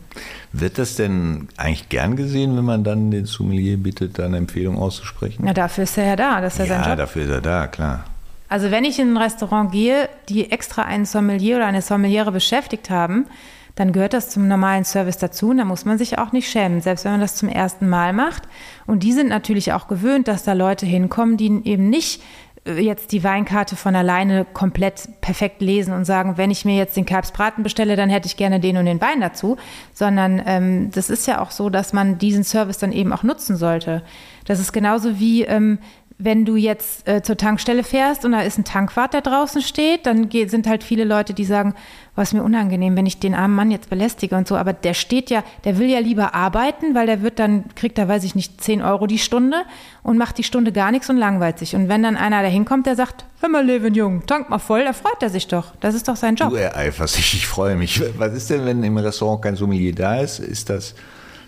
Wird das denn eigentlich gern gesehen, wenn man dann den Sommelier bittet, da eine Empfehlung auszusprechen? Na, dafür ist er ja da. Das ist ja, sein ja Job. dafür ist er da, klar. Also wenn ich in ein Restaurant gehe, die extra einen Sommelier oder eine Sommeliere beschäftigt haben, dann gehört das zum normalen Service dazu und da muss man sich auch nicht schämen, selbst wenn man das zum ersten Mal macht. Und die sind natürlich auch gewöhnt, dass da Leute hinkommen, die eben nicht jetzt die Weinkarte von alleine komplett perfekt lesen und sagen, wenn ich mir jetzt den Kalbsbraten bestelle, dann hätte ich gerne den und den Wein dazu, sondern ähm, das ist ja auch so, dass man diesen Service dann eben auch nutzen sollte. Das ist genauso wie, ähm, wenn du jetzt äh, zur Tankstelle fährst und da ist ein Tankwart, der draußen steht, dann sind halt viele Leute, die sagen, was mir unangenehm, wenn ich den armen Mann jetzt belästige und so. Aber der steht ja, der will ja lieber arbeiten, weil der wird dann, kriegt da, weiß ich nicht, 10 Euro die Stunde und macht die Stunde gar nichts und langweilt sich. Und wenn dann einer da hinkommt, der sagt, hör mal, Levin Jung, tank mal voll, da freut er sich doch. Das ist doch sein Job. Du ereiferst dich, ich freue mich. Was ist denn, wenn im Restaurant kein Sommelier da ist? Ist das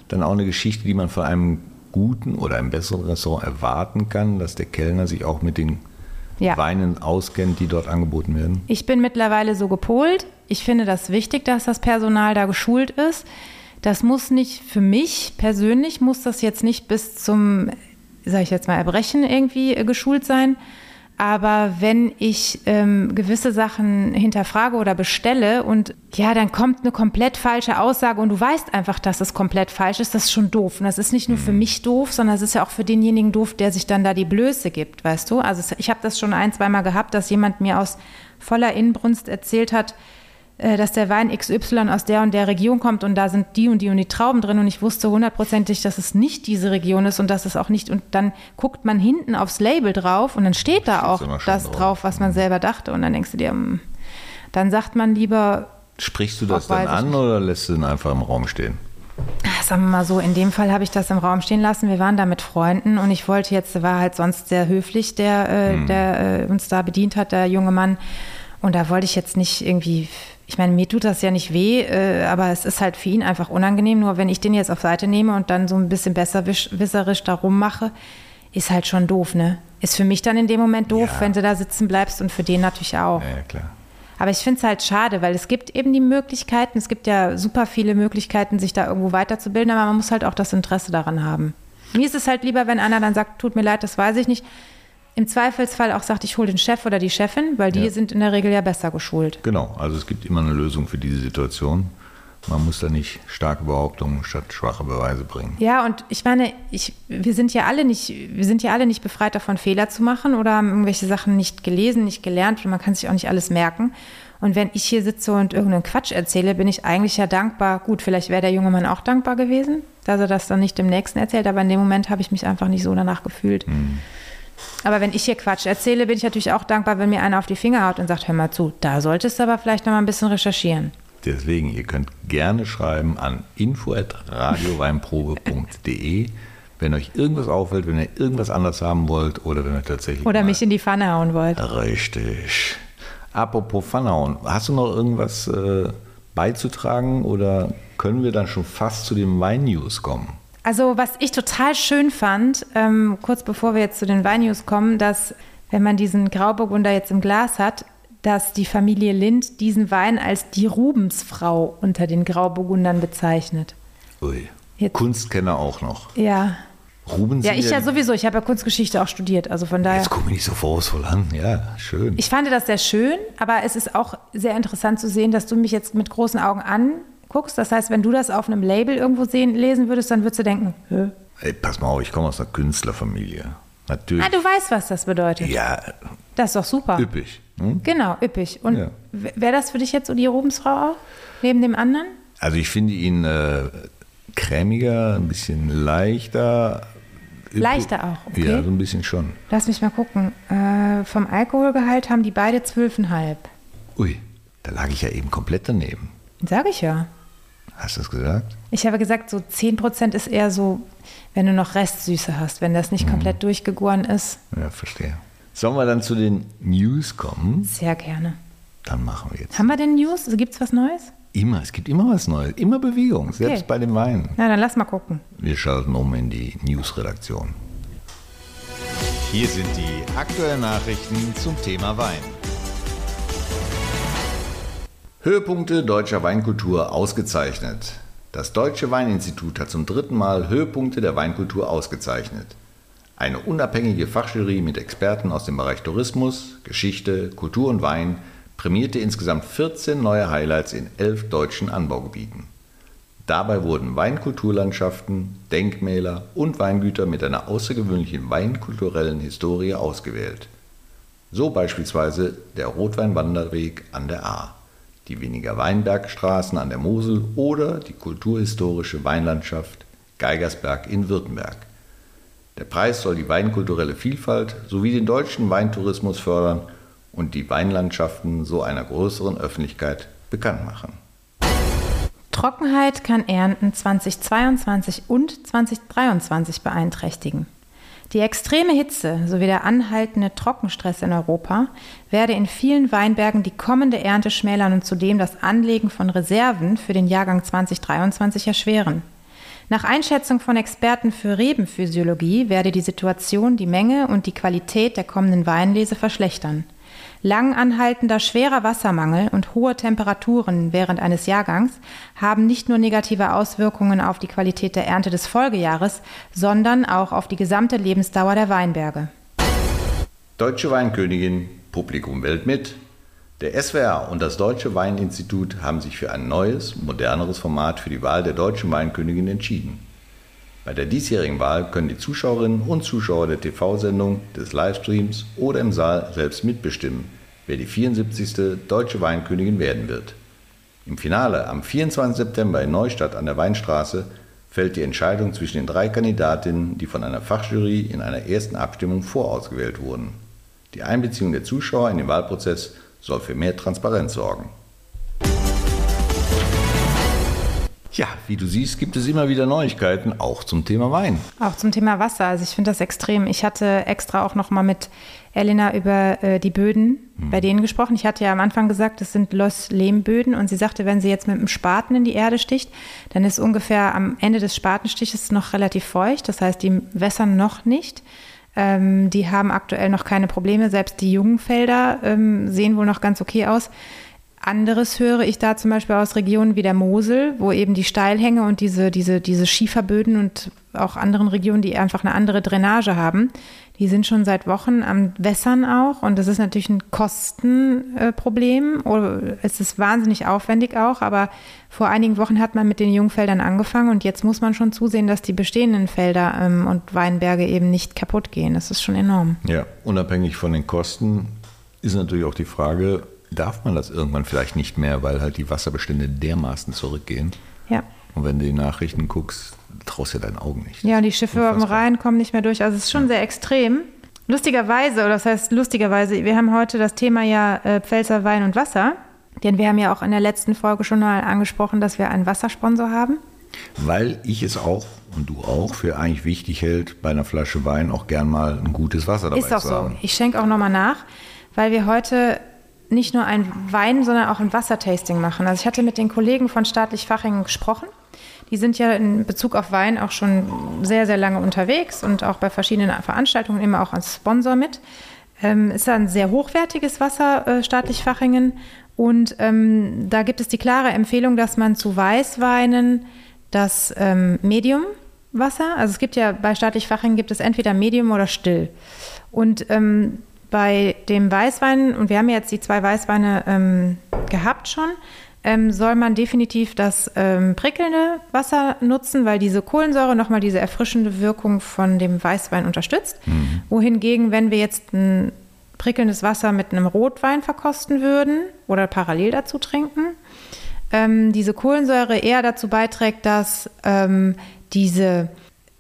dann auch eine Geschichte, die man von einem guten oder einem besseren Restaurant erwarten kann, dass der Kellner sich auch mit den Ja. Weinen auskennt, die dort angeboten werden? Ich bin mittlerweile so gepolt. Ich finde das wichtig, dass das Personal da geschult ist. Das muss nicht für mich persönlich, muss das jetzt nicht bis zum, sage ich jetzt mal, Erbrechen irgendwie äh, geschult sein. Aber wenn ich ähm, gewisse Sachen hinterfrage oder bestelle und ja, dann kommt eine komplett falsche Aussage und du weißt einfach, dass es komplett falsch ist, das ist schon doof. Und das ist nicht nur für mich doof, sondern es ist ja auch für denjenigen doof, der sich dann da die Blöße gibt, weißt du? Also ich habe das schon ein, zweimal gehabt, dass jemand mir aus voller Inbrunst erzählt hat, dass der Wein XY aus der und der Region kommt und da sind die und die und die Trauben drin und ich wusste hundertprozentig, dass es nicht diese Region ist und dass es auch nicht und dann guckt man hinten aufs Label drauf und dann steht da auch das drauf. drauf, was man selber dachte und dann denkst du dir, hm, dann sagt man lieber, Sprichst du das dann an oder lässt du ihn einfach im Raum stehen? Ah, Sagen wir mal so, in dem Fall habe ich das im Raum stehen lassen. Wir waren da mit Freunden und ich wollte jetzt, war halt sonst sehr höflich, der, äh, der äh, uns da bedient hat, der junge Mann. Und da wollte ich jetzt nicht irgendwie, ich meine, mir tut das ja nicht weh, äh, aber es ist halt für ihn einfach unangenehm. Nur wenn ich den jetzt auf Seite nehme und dann so ein bisschen besserwisserisch da rummache, ist halt schon doof, ne? Ist für mich dann in dem Moment doof, Ja. wenn du da sitzen bleibst und für den natürlich auch. Ja, ja klar. Aber ich finde es halt schade, weil es gibt eben die Möglichkeiten, es gibt ja super viele Möglichkeiten, sich da irgendwo weiterzubilden, aber man muss halt auch das Interesse daran haben. Mir ist es halt lieber, wenn einer dann sagt, tut mir leid, das weiß ich nicht. Im Zweifelsfall auch sagt, ich hole den Chef oder die Chefin, weil die Ja. sind in der Regel ja besser geschult. Genau, also es gibt immer eine Lösung für diese Situation. Man muss da nicht starke Behauptungen statt schwache Beweise bringen. Ja, und ich meine, ich, wir sind ja alle nicht, wir sind ja alle nicht befreit davon, Fehler zu machen oder haben irgendwelche Sachen nicht gelesen, nicht gelernt und man kann sich auch nicht alles merken. Und wenn ich hier sitze und irgendeinen Quatsch erzähle, bin ich eigentlich ja dankbar. Gut, vielleicht wäre der junge Mann auch dankbar gewesen, dass er das dann nicht dem Nächsten erzählt, aber in dem Moment habe ich mich einfach nicht so danach gefühlt. Aber wenn ich hier Quatsch erzähle, bin ich natürlich auch dankbar, wenn mir einer auf die Finger haut und sagt, hör mal zu, da solltest du aber vielleicht noch mal ein bisschen recherchieren. Deswegen, ihr könnt gerne schreiben an info.radioweinprobe.de, wenn euch irgendwas auffällt, wenn ihr irgendwas anders haben wollt oder wenn ihr tatsächlich. Oder mich in die Pfanne hauen wollt. Richtig. Apropos Pfannhauen, hast du noch irgendwas äh, beizutragen oder können wir dann schon fast zu den Wein-News kommen? Also was ich total schön fand, ähm, kurz bevor wir jetzt zu den Weinnews kommen, dass wenn man diesen Grauburgunder jetzt im Glas hat, dass die Familie Lind diesen Wein als die Rubensfrau unter den Grauburgundern bezeichnet. Ui. Jetzt- Kunstkenner auch noch. Ja. Ruben Ja, ich ja die- sowieso. Ich habe ja Kunstgeschichte auch studiert. Also von daher. Jetzt guck mich nicht so vorwurfsvoll an. Ja, schön. Ich fand das sehr schön, aber es ist auch sehr interessant zu sehen, dass du mich jetzt mit großen Augen anguckst. Das heißt, wenn du das auf einem Label irgendwo sehen, lesen würdest, dann würdest du denken, Hä? Ey, pass mal auf, ich komme aus einer Künstlerfamilie. Natürlich. ah, du weißt, was das bedeutet. ja, Das ist doch super. üppig. Hm? Genau, üppig. Und Ja. wäre das für dich jetzt so die Rubensfrau auch? Neben dem anderen? Also ich finde ihn äh, cremiger, ein bisschen leichter. Leichter auch, okay. Ja, so ein bisschen schon. Lass mich mal gucken. Äh, vom Alkoholgehalt haben die beide 12,5. Ui, da lag ich ja eben komplett daneben. Sag ich ja. Hast du das gesagt? Ich habe gesagt, so 10% ist eher so, wenn du noch Restsüße hast, wenn das nicht Mhm. komplett durchgegoren ist. Ja, verstehe. Sollen wir dann zu den News kommen? Sehr gerne. Dann machen wir jetzt. Haben wir denn News? Also Gibt es was Neues? Immer, es gibt immer was Neues, immer Bewegung, selbst bei dem Wein. Na, dann lass mal gucken. Wir schalten um in die News-Redaktion. Hier sind die aktuellen Nachrichten zum Thema Wein. Höhepunkte deutscher Weinkultur ausgezeichnet. Das Deutsche Weininstitut hat zum dritten Mal Höhepunkte der Weinkultur ausgezeichnet. Eine unabhängige Fachjury mit Experten aus dem Bereich Tourismus, Geschichte, Kultur und Wein prämierte insgesamt 14 neue Highlights in elf deutschen Anbaugebieten. Dabei wurden Weinkulturlandschaften, Denkmäler und Weingüter mit einer außergewöhnlichen weinkulturellen Historie ausgewählt. So beispielsweise der Rotweinwanderweg an der Ahr, die weniger Weinbergstraßen an der Mosel oder die kulturhistorische Weinlandschaft Geigersberg in Württemberg. Der Preis soll die weinkulturelle Vielfalt sowie den deutschen Weintourismus fördern und die Weinlandschaften so einer größeren Öffentlichkeit bekannt machen. Trockenheit kann Ernten 2022 und 2023 beeinträchtigen. Die extreme Hitze sowie der anhaltende Trockenstress in Europa werde in vielen Weinbergen die kommende Ernte schmälern und zudem das Anlegen von Reserven für den Jahrgang 2023 erschweren. Nach Einschätzung von Experten für Rebenphysiologie werde die Situation die Menge und die Qualität der kommenden Weinlese verschlechtern. Lang anhaltender schwerer Wassermangel und hohe Temperaturen während eines Jahrgangs haben nicht nur negative Auswirkungen auf die Qualität der Ernte des Folgejahres, sondern auch auf die gesamte Lebensdauer der Weinberge. Deutsche Weinkönigin, Publikum wählt mit. Der SWR und das Deutsche Weininstitut haben sich für ein neues, moderneres Format für die Wahl der deutschen Weinkönigin entschieden. Bei der diesjährigen Wahl können die Zuschauerinnen und Zuschauer der TV-Sendung, des Livestreams oder im Saal selbst mitbestimmen, wer die 74. deutsche Weinkönigin werden wird. Im Finale am 24. September in Neustadt an der Weinstraße fällt die Entscheidung zwischen den drei Kandidatinnen, die von einer Fachjury in einer ersten Abstimmung vorausgewählt wurden. Die Einbeziehung der Zuschauer in den Wahlprozess soll für mehr Transparenz sorgen. Ja, wie du siehst, gibt es immer wieder Neuigkeiten, auch zum Thema Wein. Auch zum Thema Wasser. Also ich finde das extrem. Ich hatte extra auch noch mal mit Elena über äh, die Böden hm. bei denen gesprochen. Ich hatte ja am Anfang gesagt, das sind Los-Lehmböden und sie sagte, wenn sie jetzt mit einem Spaten in die Erde sticht, dann ist ungefähr am Ende des Spatenstiches noch relativ feucht. Das heißt, die wässern noch nicht. Ähm, die haben aktuell noch keine Probleme. Selbst die jungen Felder ähm, sehen wohl noch ganz okay aus. Anderes höre ich da zum Beispiel aus Regionen wie der Mosel, wo eben die Steilhänge und diese, diese, diese Schieferböden und auch anderen Regionen, die einfach eine andere Drainage haben, die sind schon seit Wochen am Wässern auch. Und das ist natürlich ein Kostenproblem. Es ist wahnsinnig aufwendig auch, aber vor einigen Wochen hat man mit den Jungfeldern angefangen und jetzt muss man schon zusehen, dass die bestehenden Felder ähm, und Weinberge eben nicht kaputt gehen. Das ist schon enorm. Ja, unabhängig von den Kosten ist natürlich auch die Frage, darf man das irgendwann vielleicht nicht mehr, weil halt die Wasserbestände dermaßen zurückgehen. Ja. Und wenn du die Nachrichten guckst, traust du deinen Augen nicht. Ja, und die Schiffe dem Rhein kommen nicht mehr durch. Also es ist schon ja. sehr extrem. Lustigerweise, oder das heißt lustigerweise, wir haben heute das Thema ja äh, Pfälzer Wein und Wasser. Denn wir haben ja auch in der letzten Folge schon mal angesprochen, dass wir einen Wassersponsor haben. Weil ich es auch und du auch für eigentlich wichtig hält, bei einer Flasche Wein auch gern mal ein gutes Wasser dabei zu haben. Ist auch so. Ich schenke auch nochmal nach, weil wir heute nicht nur ein Wein, sondern auch ein Wassertasting machen. Also ich hatte mit den Kollegen von Staatlich Fachingen gesprochen. Die sind ja in Bezug auf Wein auch schon sehr, sehr lange unterwegs und auch bei verschiedenen Veranstaltungen immer auch als Sponsor mit. Ähm, ist ein sehr hochwertiges Wasser, äh, Staatlich Fachingen. Und ähm, da gibt es die klare Empfehlung, dass man zu Weißweinen das ähm, Medium-Wasser, also es gibt ja bei Staatlich Fachingen gibt es entweder Medium oder Still. Und ähm, bei dem Weißwein, und wir haben jetzt die zwei Weißweine ähm, gehabt schon, ähm, soll man definitiv das ähm, prickelnde Wasser nutzen, weil diese Kohlensäure nochmal diese erfrischende Wirkung von dem Weißwein unterstützt. Mhm. Wohingegen, wenn wir jetzt ein prickelndes Wasser mit einem Rotwein verkosten würden oder parallel dazu trinken, ähm, diese Kohlensäure eher dazu beiträgt, dass ähm, diese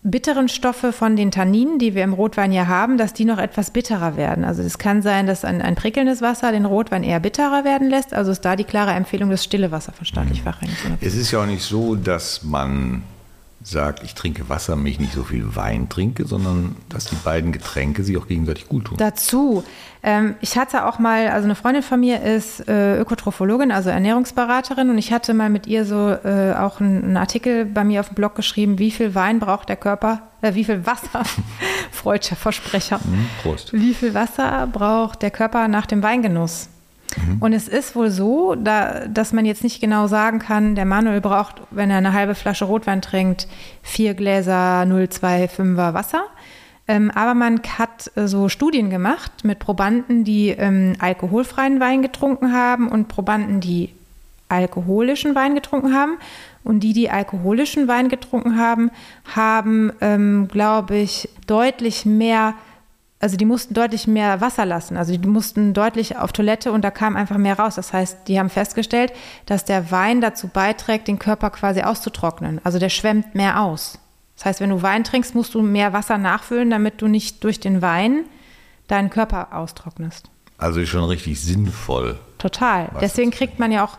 bitteren Stoffe von den Tanninen, die wir im Rotwein ja haben, dass die noch etwas bitterer werden. Also es kann sein, dass ein, ein prickelndes Wasser den Rotwein eher bitterer werden lässt. Also ist da die klare Empfehlung, das stille Wasser von staatlich Fachring Es ist ja auch nicht so, dass man sagt, ich trinke Wassermilch, nicht so viel Wein trinke, sondern dass die beiden Getränke sich auch gegenseitig gut tun. Dazu, ähm, ich hatte auch mal, also eine Freundin von mir ist äh, Ökotrophologin, also Ernährungsberaterin, und ich hatte mal mit ihr so äh, auch einen, einen Artikel bei mir auf dem Blog geschrieben, wie viel Wein braucht der Körper, äh, wie viel Wasser, freudscher Versprecher, Mhm, Prost. wie viel Wasser braucht der Körper nach dem Weingenuss? Und es ist wohl so, da, dass man jetzt nicht genau sagen kann, der Manuel braucht, wenn er eine halbe Flasche Rotwein trinkt, vier Gläser 0,25er Wasser. Ähm, aber man hat äh, so Studien gemacht mit Probanden, die ähm, alkoholfreien Wein getrunken haben und Probanden, die alkoholischen Wein getrunken haben. Und die, die alkoholischen Wein getrunken haben, haben, ähm, glaube ich, deutlich mehr also die mussten deutlich mehr Wasser lassen. Also die mussten deutlich auf Toilette und da kam einfach mehr raus. Das heißt, die haben festgestellt, dass der Wein dazu beiträgt, den Körper quasi auszutrocknen. Also der schwemmt mehr aus. Das heißt, wenn du Wein trinkst, musst du mehr Wasser nachfüllen, damit du nicht durch den Wein deinen Körper austrocknest. Also ist schon richtig sinnvoll. Total. Deswegen kriegt man ja auch,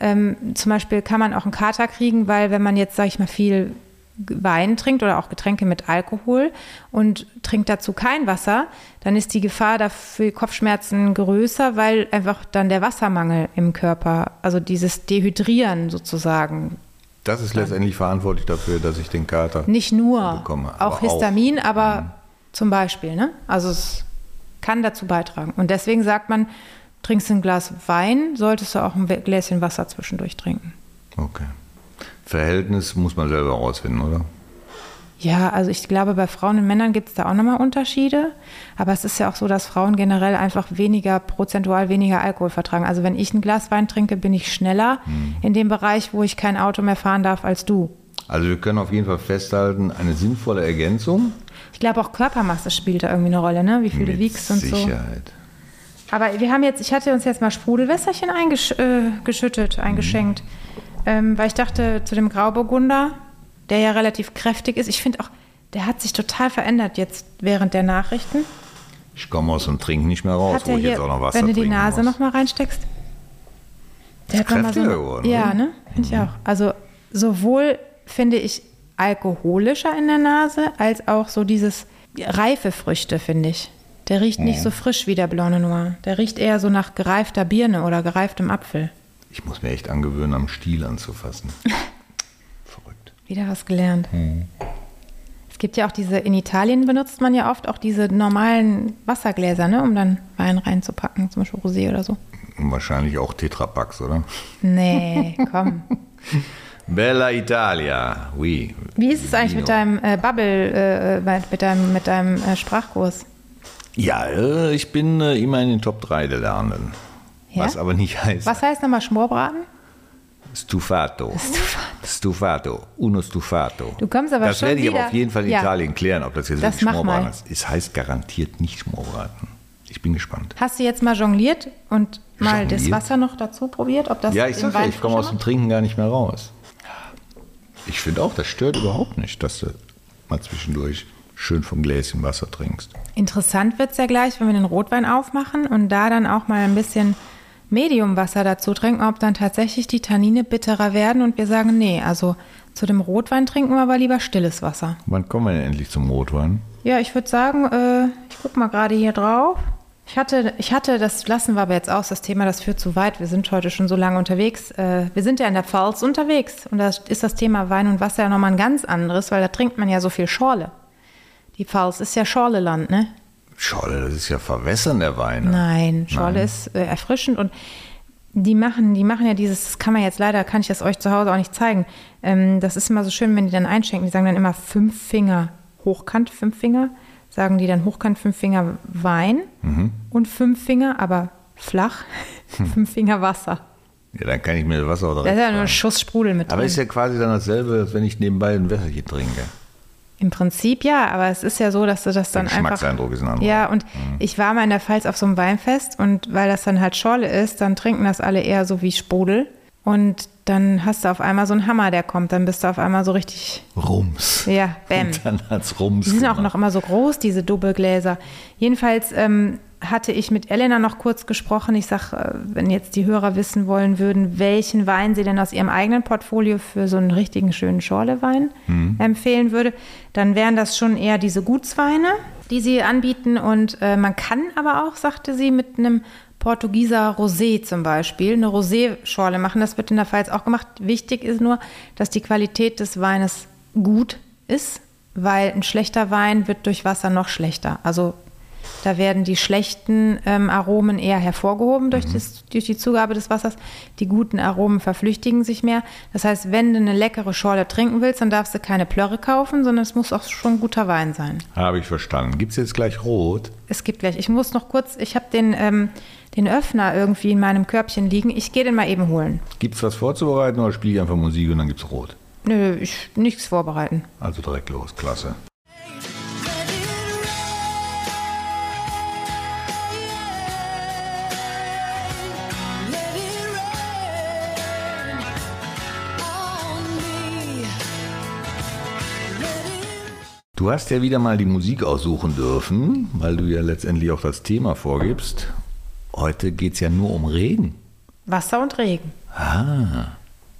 ähm, zum Beispiel kann man auch einen Kater kriegen, weil wenn man jetzt, sag ich mal, viel Wein trinkt oder auch Getränke mit Alkohol und trinkt dazu kein Wasser, dann ist die Gefahr dafür Kopfschmerzen größer, weil einfach dann der Wassermangel im Körper, also dieses Dehydrieren sozusagen, Das ist letztendlich verantwortlich dafür, dass ich den Kater. nicht nur, Bekomme, aber auch auch. Mhm. Histamin, aber zum Beispiel, ne? Also es kann dazu beitragen. Und deswegen sagt man, trinkst du ein Glas Wein, solltest du auch ein Gläschen Wasser zwischendurch trinken. Okay. Verhältnis muss man selber rausfinden, oder? Ja, also ich glaube, bei Frauen und Männern gibt es da auch nochmal Unterschiede. Aber es ist ja auch so, dass Frauen generell einfach weniger, prozentual weniger Alkohol vertragen. Also wenn ich ein Glas Wein trinke, bin ich schneller Mhm. in dem Bereich, wo ich kein Auto mehr fahren darf als du. Also wir können auf jeden Fall festhalten, eine sinnvolle Ergänzung. Ich glaube auch Körpermasse spielt da irgendwie eine Rolle, ne? Wie viel du mit wiegst und so. Sicherheit. Aber wir haben jetzt, ich hatte uns jetzt mal Sprudelwässerchen eingesch äh, eingeschenkt. Ähm, weil ich dachte, zu dem Grauburgunder, der ja relativ kräftig ist, ich finde auch, der hat sich total verändert jetzt während der Nachrichten. Ich komme aus dem Trinken nicht mehr raus, Hat wo ich jetzt hier, auch noch Wasser wenn du die Nase muss. noch mal reinsteckst? Der Ist mal kräftiger geworden, Ja, oder? ne? Finde ich auch. Also sowohl finde ich alkoholischer in der Nase, als auch so dieses reife Früchte, finde ich. Der riecht nicht so frisch wie der Blanc Noir. Der riecht eher so nach gereifter Birne oder gereiftem Apfel. Ich muss mir echt angewöhnen, am Stiel anzufassen. Verrückt. Wieder was gelernt. Es gibt ja auch diese, in Italien benutzt man ja oft auch diese normalen Wassergläser, ne, um dann Wein reinzupacken, zum Beispiel Rosé oder so. Und wahrscheinlich auch Tetrapacks, oder? Nee, komm. Bella Italia, oui. Wie ist es eigentlich Vino. mit deinem äh, Bubble, äh, mit mit deinem, mit deinem äh, Sprachkurs? Ja, äh, ich bin äh, immer in den Top 3 der Lernenden. Ja? Was aber nicht heißt Was heißt nochmal Schmorbraten? Stufato. Stufato. Uno Stufato. Du kommst aber das schon werde ich aber auf jeden Fall in Ja. Italien klären, ob das jetzt Das Schmorbraten ist. Es heißt garantiert nicht Schmorbraten. Ich bin gespannt. Hast du jetzt mal jongliert und mal das Jongliert? Wasser noch dazu probiert? Ob das Ja, ich sag ja, ich komme aus dem Trinken gar nicht mehr raus. Ich finde auch, das stört überhaupt nicht, dass du mal zwischendurch schön vom Gläschen Wasser trinkst. Interessant wird es ja gleich, wenn wir den Rotwein aufmachen und da dann auch mal ein bisschen Mediumwasser dazu trinken, ob dann tatsächlich die Tannine bitterer werden und wir sagen, nee, also zu dem Rotwein trinken wir aber lieber stilles Wasser. Wann kommen wir denn endlich zum Rotwein? Ja, ich würde sagen, äh, ich gucke mal gerade hier drauf. Ich hatte, ich hatte, das lassen wir aber jetzt aus, das Thema, das führt zu weit. Wir sind heute schon so lange unterwegs. Äh, wir sind ja in der Pfalz unterwegs und da ist das Thema Wein und Wasser ja nochmal ein ganz anderes, weil da trinkt man ja so viel Schorle. Die Pfalz ist ja Schorleland, ne? Scholle, das ist ja Verwässern der Weine. Nein, Schorle Nein. ist äh, erfrischend und die machen, die machen ja dieses, das kann man jetzt leider, kann ich das euch zu Hause auch nicht zeigen. Ähm, das ist immer so schön, wenn die dann einschenken, die sagen dann immer fünf Finger hochkant, fünf Finger, sagen die dann hochkant fünf Finger Wein Mhm. und fünf Finger, aber flach, fünf Finger Wasser. Ja, dann kann ich mir das Wasser auch Da direkt ist ja nur ein. Schuss Sprudel mit Aber drin. ist ja quasi dann dasselbe, als wenn ich nebenbei ein Wässerchen trinke. Im Prinzip ja, aber es ist ja so, dass du das dann Der einfach. Geschmackseindruck ist ein anderer. Ja, und ich war mal in der Pfalz auf so einem Weinfest und weil das dann halt Schorle ist, dann trinken das alle eher so wie Sprudel. Und dann hast du auf einmal so einen Hammer, der kommt. Dann bist du auf einmal so richtig, Rums. ja, bam. Und dann hat's Rums. Die sind auch gemacht. noch immer so groß, diese Doppelgläser. Jedenfalls ähm, hatte ich mit Elena noch kurz gesprochen. Ich sag, äh, wenn jetzt die Hörer wissen wollen würden, welchen Wein sie denn aus ihrem eigenen Portfolio für so einen richtigen schönen Schorlewein empfehlen würde, dann wären das schon eher diese Gutsweine, die sie anbieten. Und äh, man kann aber auch, sagte sie, mit einem Portugieser Rosé zum Beispiel, eine Rosé-Schorle machen. Das wird in der Pfalz auch gemacht. Wichtig ist nur, dass die Qualität des Weines gut ist, weil ein schlechter Wein wird durch Wasser noch schlechter. Also da werden die schlechten ähm, Aromen eher hervorgehoben durch, das, durch die Zugabe des Wassers. Die guten Aromen verflüchtigen sich mehr. Das heißt, wenn du eine leckere Schorle trinken willst, dann darfst du keine Plörre kaufen, sondern es muss auch schon guter Wein sein. Habe ich verstanden. Gibt es jetzt gleich rot? Es gibt gleich. Ich muss noch kurz, ich habe den, ähm, den Öffner irgendwie in meinem Körbchen liegen. Ich gehe den mal eben holen. Gibt es was vorzubereiten oder spiele ich einfach Musik und dann gibt's rot? Nö, ich nichts vorbereiten. Also direkt los. Klasse. Du hast ja wieder mal die Musik aussuchen dürfen, weil du ja letztendlich auch das Thema vorgibst. Heute geht es ja nur um Regen. Wasser und Regen. Ah,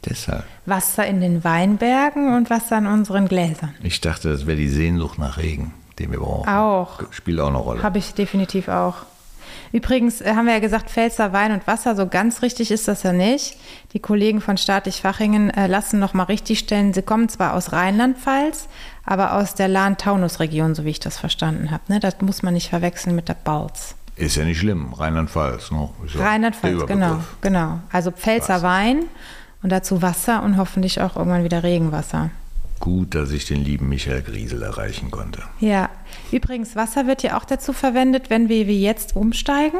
deshalb. Wasser in den Weinbergen und Wasser in unseren Gläsern. Ich dachte, das wäre die Sehnsucht nach Regen, den wir brauchen. Auch. Spielt auch eine Rolle. Habe ich definitiv auch. Übrigens äh, haben wir ja gesagt, Pfälzer Wein und Wasser, so ganz richtig ist das ja nicht. Die Kollegen von Staatlich Fachingen äh, lassen noch mal richtig stellen, sie kommen zwar aus Rheinland-Pfalz, aber aus der Lahn-Taunus-Region, so wie ich das verstanden habe. Ne? Das muss man nicht verwechseln mit der Balz. Ist ja nicht schlimm. Rheinland-Pfalz. Ne? Ja Rheinland-Pfalz, genau, genau. Also Pfälzer Was? Wein und dazu Wasser und hoffentlich auch irgendwann wieder Regenwasser. Gut, dass ich den lieben Michael Griesel erreichen konnte. Ja, übrigens, Wasser wird ja auch dazu verwendet, wenn wir wie jetzt umsteigen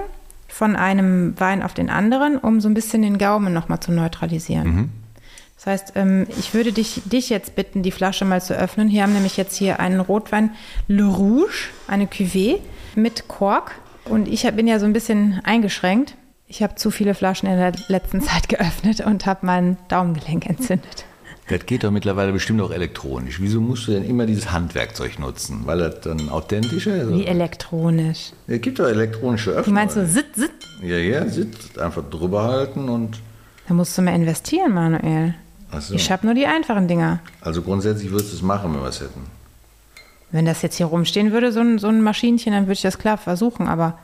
von einem Wein auf den anderen, um so ein bisschen den Gaumen nochmal zu neutralisieren. Das heißt, ähm, ich würde dich, dich jetzt bitten, die Flasche mal zu öffnen. Hier haben nämlich jetzt hier einen Rotwein Le Rouge, eine Cuvée mit Kork. Und ich bin ja so ein bisschen eingeschränkt. Ich habe zu viele Flaschen in der letzten Zeit geöffnet und habe mein Daumengelenk entzündet. Das geht doch mittlerweile bestimmt auch elektronisch. Wieso musst du denn immer dieses Handwerkzeug nutzen? Weil das dann authentischer ist? Wie elektronisch. Es gibt doch elektronische Öffner. Du meinst so sit, sit? Ja, ja, sitzt einfach drüber halten und. Da musst du mehr investieren, Manuel. So. Ich habe nur die einfachen Dinger. Also grundsätzlich würdest du es machen, wenn wir es hätten. Wenn das jetzt hier rumstehen würde, so ein, so ein Maschinchen, dann würde ich das klar versuchen. Aber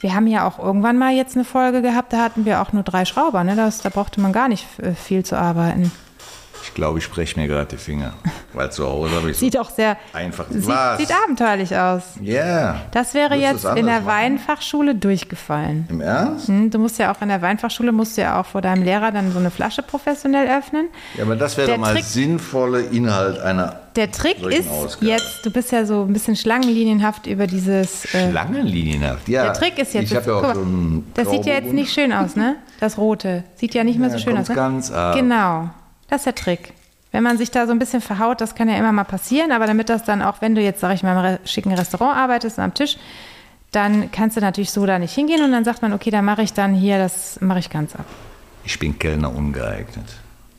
wir haben ja auch irgendwann mal jetzt eine Folge gehabt, da hatten wir auch nur drei Schrauber. Ne? Das, da brauchte man gar nicht äh, viel zu arbeiten. Ich glaube, ich spreche mir gerade die Finger. Weil zu Hause habe ich so Sieht auch sehr einfach. sieht, Was? sieht abenteuerlich aus. Ja. Das wäre jetzt in der machen? Weinfachschule durchgefallen. Im Ernst? Hm, Du musst ja auch in der Weinfachschule, musst du ja auch vor deinem Lehrer dann so eine Flasche professionell öffnen. Ja, aber das wäre doch mal Trick- sinnvolle Inhalt einer Der Trick ist Ausgabe. jetzt, du bist ja so ein bisschen schlangenlinienhaft über dieses... äh, Schlangenlinienhaft. Ja. Der Trick ist jetzt, Ich habe ja auch mal, schon. das sieht ja jetzt nicht schön aus, ne? Das Rote. Sieht ja nicht mehr so schön aus, ne? ganz ab. Genau. Das ist der Trick. Wenn man sich da so ein bisschen verhaut, das kann ja immer mal passieren, aber damit das dann auch, wenn du jetzt, sag ich mal, im re- schicken Restaurant arbeitest und am Tisch, dann kannst du natürlich so da nicht hingehen und dann sagt man, okay, dann mache ich dann hier, das mache ich ganz ab. Ich bin Kellner ungeeignet.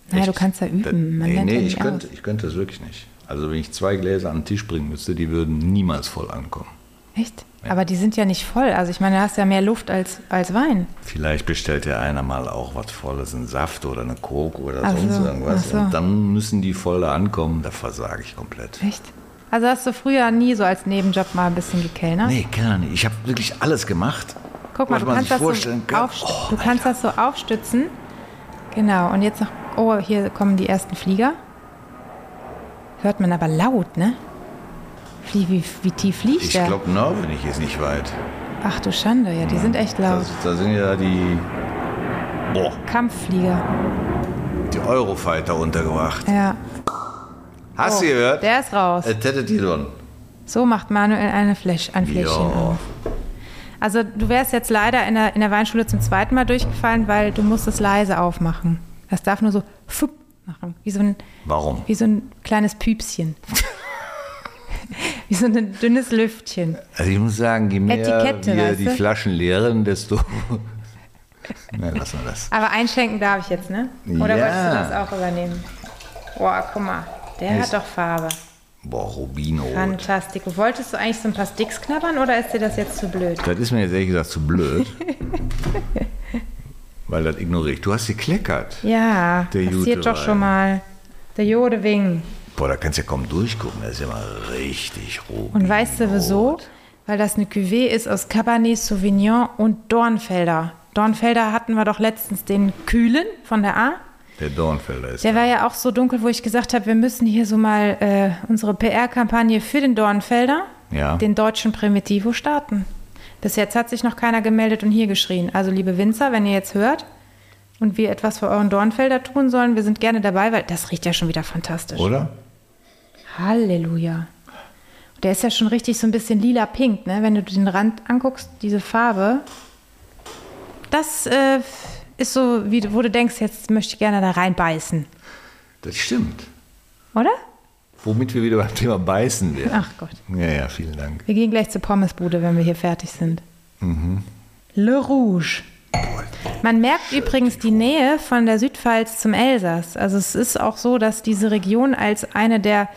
Naja, Echt? du kannst ja üben. Da- Man nee, nee ja ich, könnte, aus. ich könnte das wirklich nicht. Also wenn ich zwei Gläser an den Tisch bringen müsste, die würden niemals voll ankommen. Echt? Aber die sind ja nicht voll. Also ich meine, du hast ja mehr Luft als, als Wein. Vielleicht bestellt ja einer mal auch was Volles, einen Saft oder eine Coke oder Ach sonst so, irgendwas. so. Und dann müssen die voll da ankommen, da versage ich komplett. Echt? Also hast du früher nie so als Nebenjob mal ein bisschen gekellnert? Nee, Kellner nicht. Ich habe wirklich alles gemacht. Guck mal, du kannst, das so, Oh, du kannst das so aufstützen. Genau, und jetzt noch, oh, hier kommen die ersten Flieger. Hört man aber laut, ne? Wie, wie, tief fliegt Ich der? glaube, Norwegen ist nicht weit. Ach du Schande, ja, die sind echt laut. Das, da sind ja die, boah, Kampfflieger, die Eurofighter untergebracht. ja. Hast Oh, du gehört? Der ist raus. Äh, dann? So macht Manuel eine Fläsch, ein Fläschchen Ja. auf. Also du wärst jetzt leider in der, in der Weinschule zum zweiten Mal durchgefallen, weil du musst es leise aufmachen. Das darf nur so machen, wie so ein, Warum? wie so ein kleines Püpschen. Wie so ein dünnes Lüftchen. Also ich muss sagen, je mehr Etikette, wir die du? Flaschen leeren, desto Na, lassen wir das. Aber einschenken darf ich jetzt, ne? Oder Ja. wolltest du das auch übernehmen? Boah, guck mal. Der Ist- hat doch Farbe. Boah, Rubinrot. Fantastico. Wolltest du eigentlich so ein paar Sticks knabbern oder ist dir das jetzt zu blöd? Das ist mir jetzt ehrlich gesagt zu blöd. Weil das ignoriere ich. Du hast gekleckert. Ja, Der passiert Jute doch schon mal. Der Jode Wing. Boah, da kannst du ja kaum durchgucken. Das ist ja mal richtig Rubinrot. Und weißt du wieso? Weil das eine Cuvée ist aus Cabernet Sauvignon und Dornfelder. Dornfelder hatten wir doch letztens den Kühlen von der A. Der Dornfelder ist. Der war ja auch so dunkel, wo ich gesagt habe, wir müssen hier so mal äh, unsere PR-Kampagne für den Dornfelder, Ja. den deutschen Primitivo, starten. Bis jetzt hat sich noch keiner gemeldet und hier geschrien. Also liebe Winzer, wenn ihr jetzt hört und wir etwas für euren Dornfelder tun sollen, wir sind gerne dabei, weil das riecht ja schon wieder fantastisch. Oder? Halleluja. Der ist ja schon richtig so ein bisschen lila-pink, ne? Wenn du den Rand anguckst, diese Farbe. Das äh, ist so, wie du, wo du denkst, jetzt möchte ich gerne da reinbeißen. Das stimmt. Oder? Womit wir wieder beim Thema Beißen wären. Ach Gott. Ja, ja, vielen Dank. Wir gehen gleich zur Pommesbude, wenn wir hier fertig sind. Le Rouge. Man merkt übrigens die Nähe von der Südpfalz zum Elsass. Also es ist auch so, dass diese Region als eine der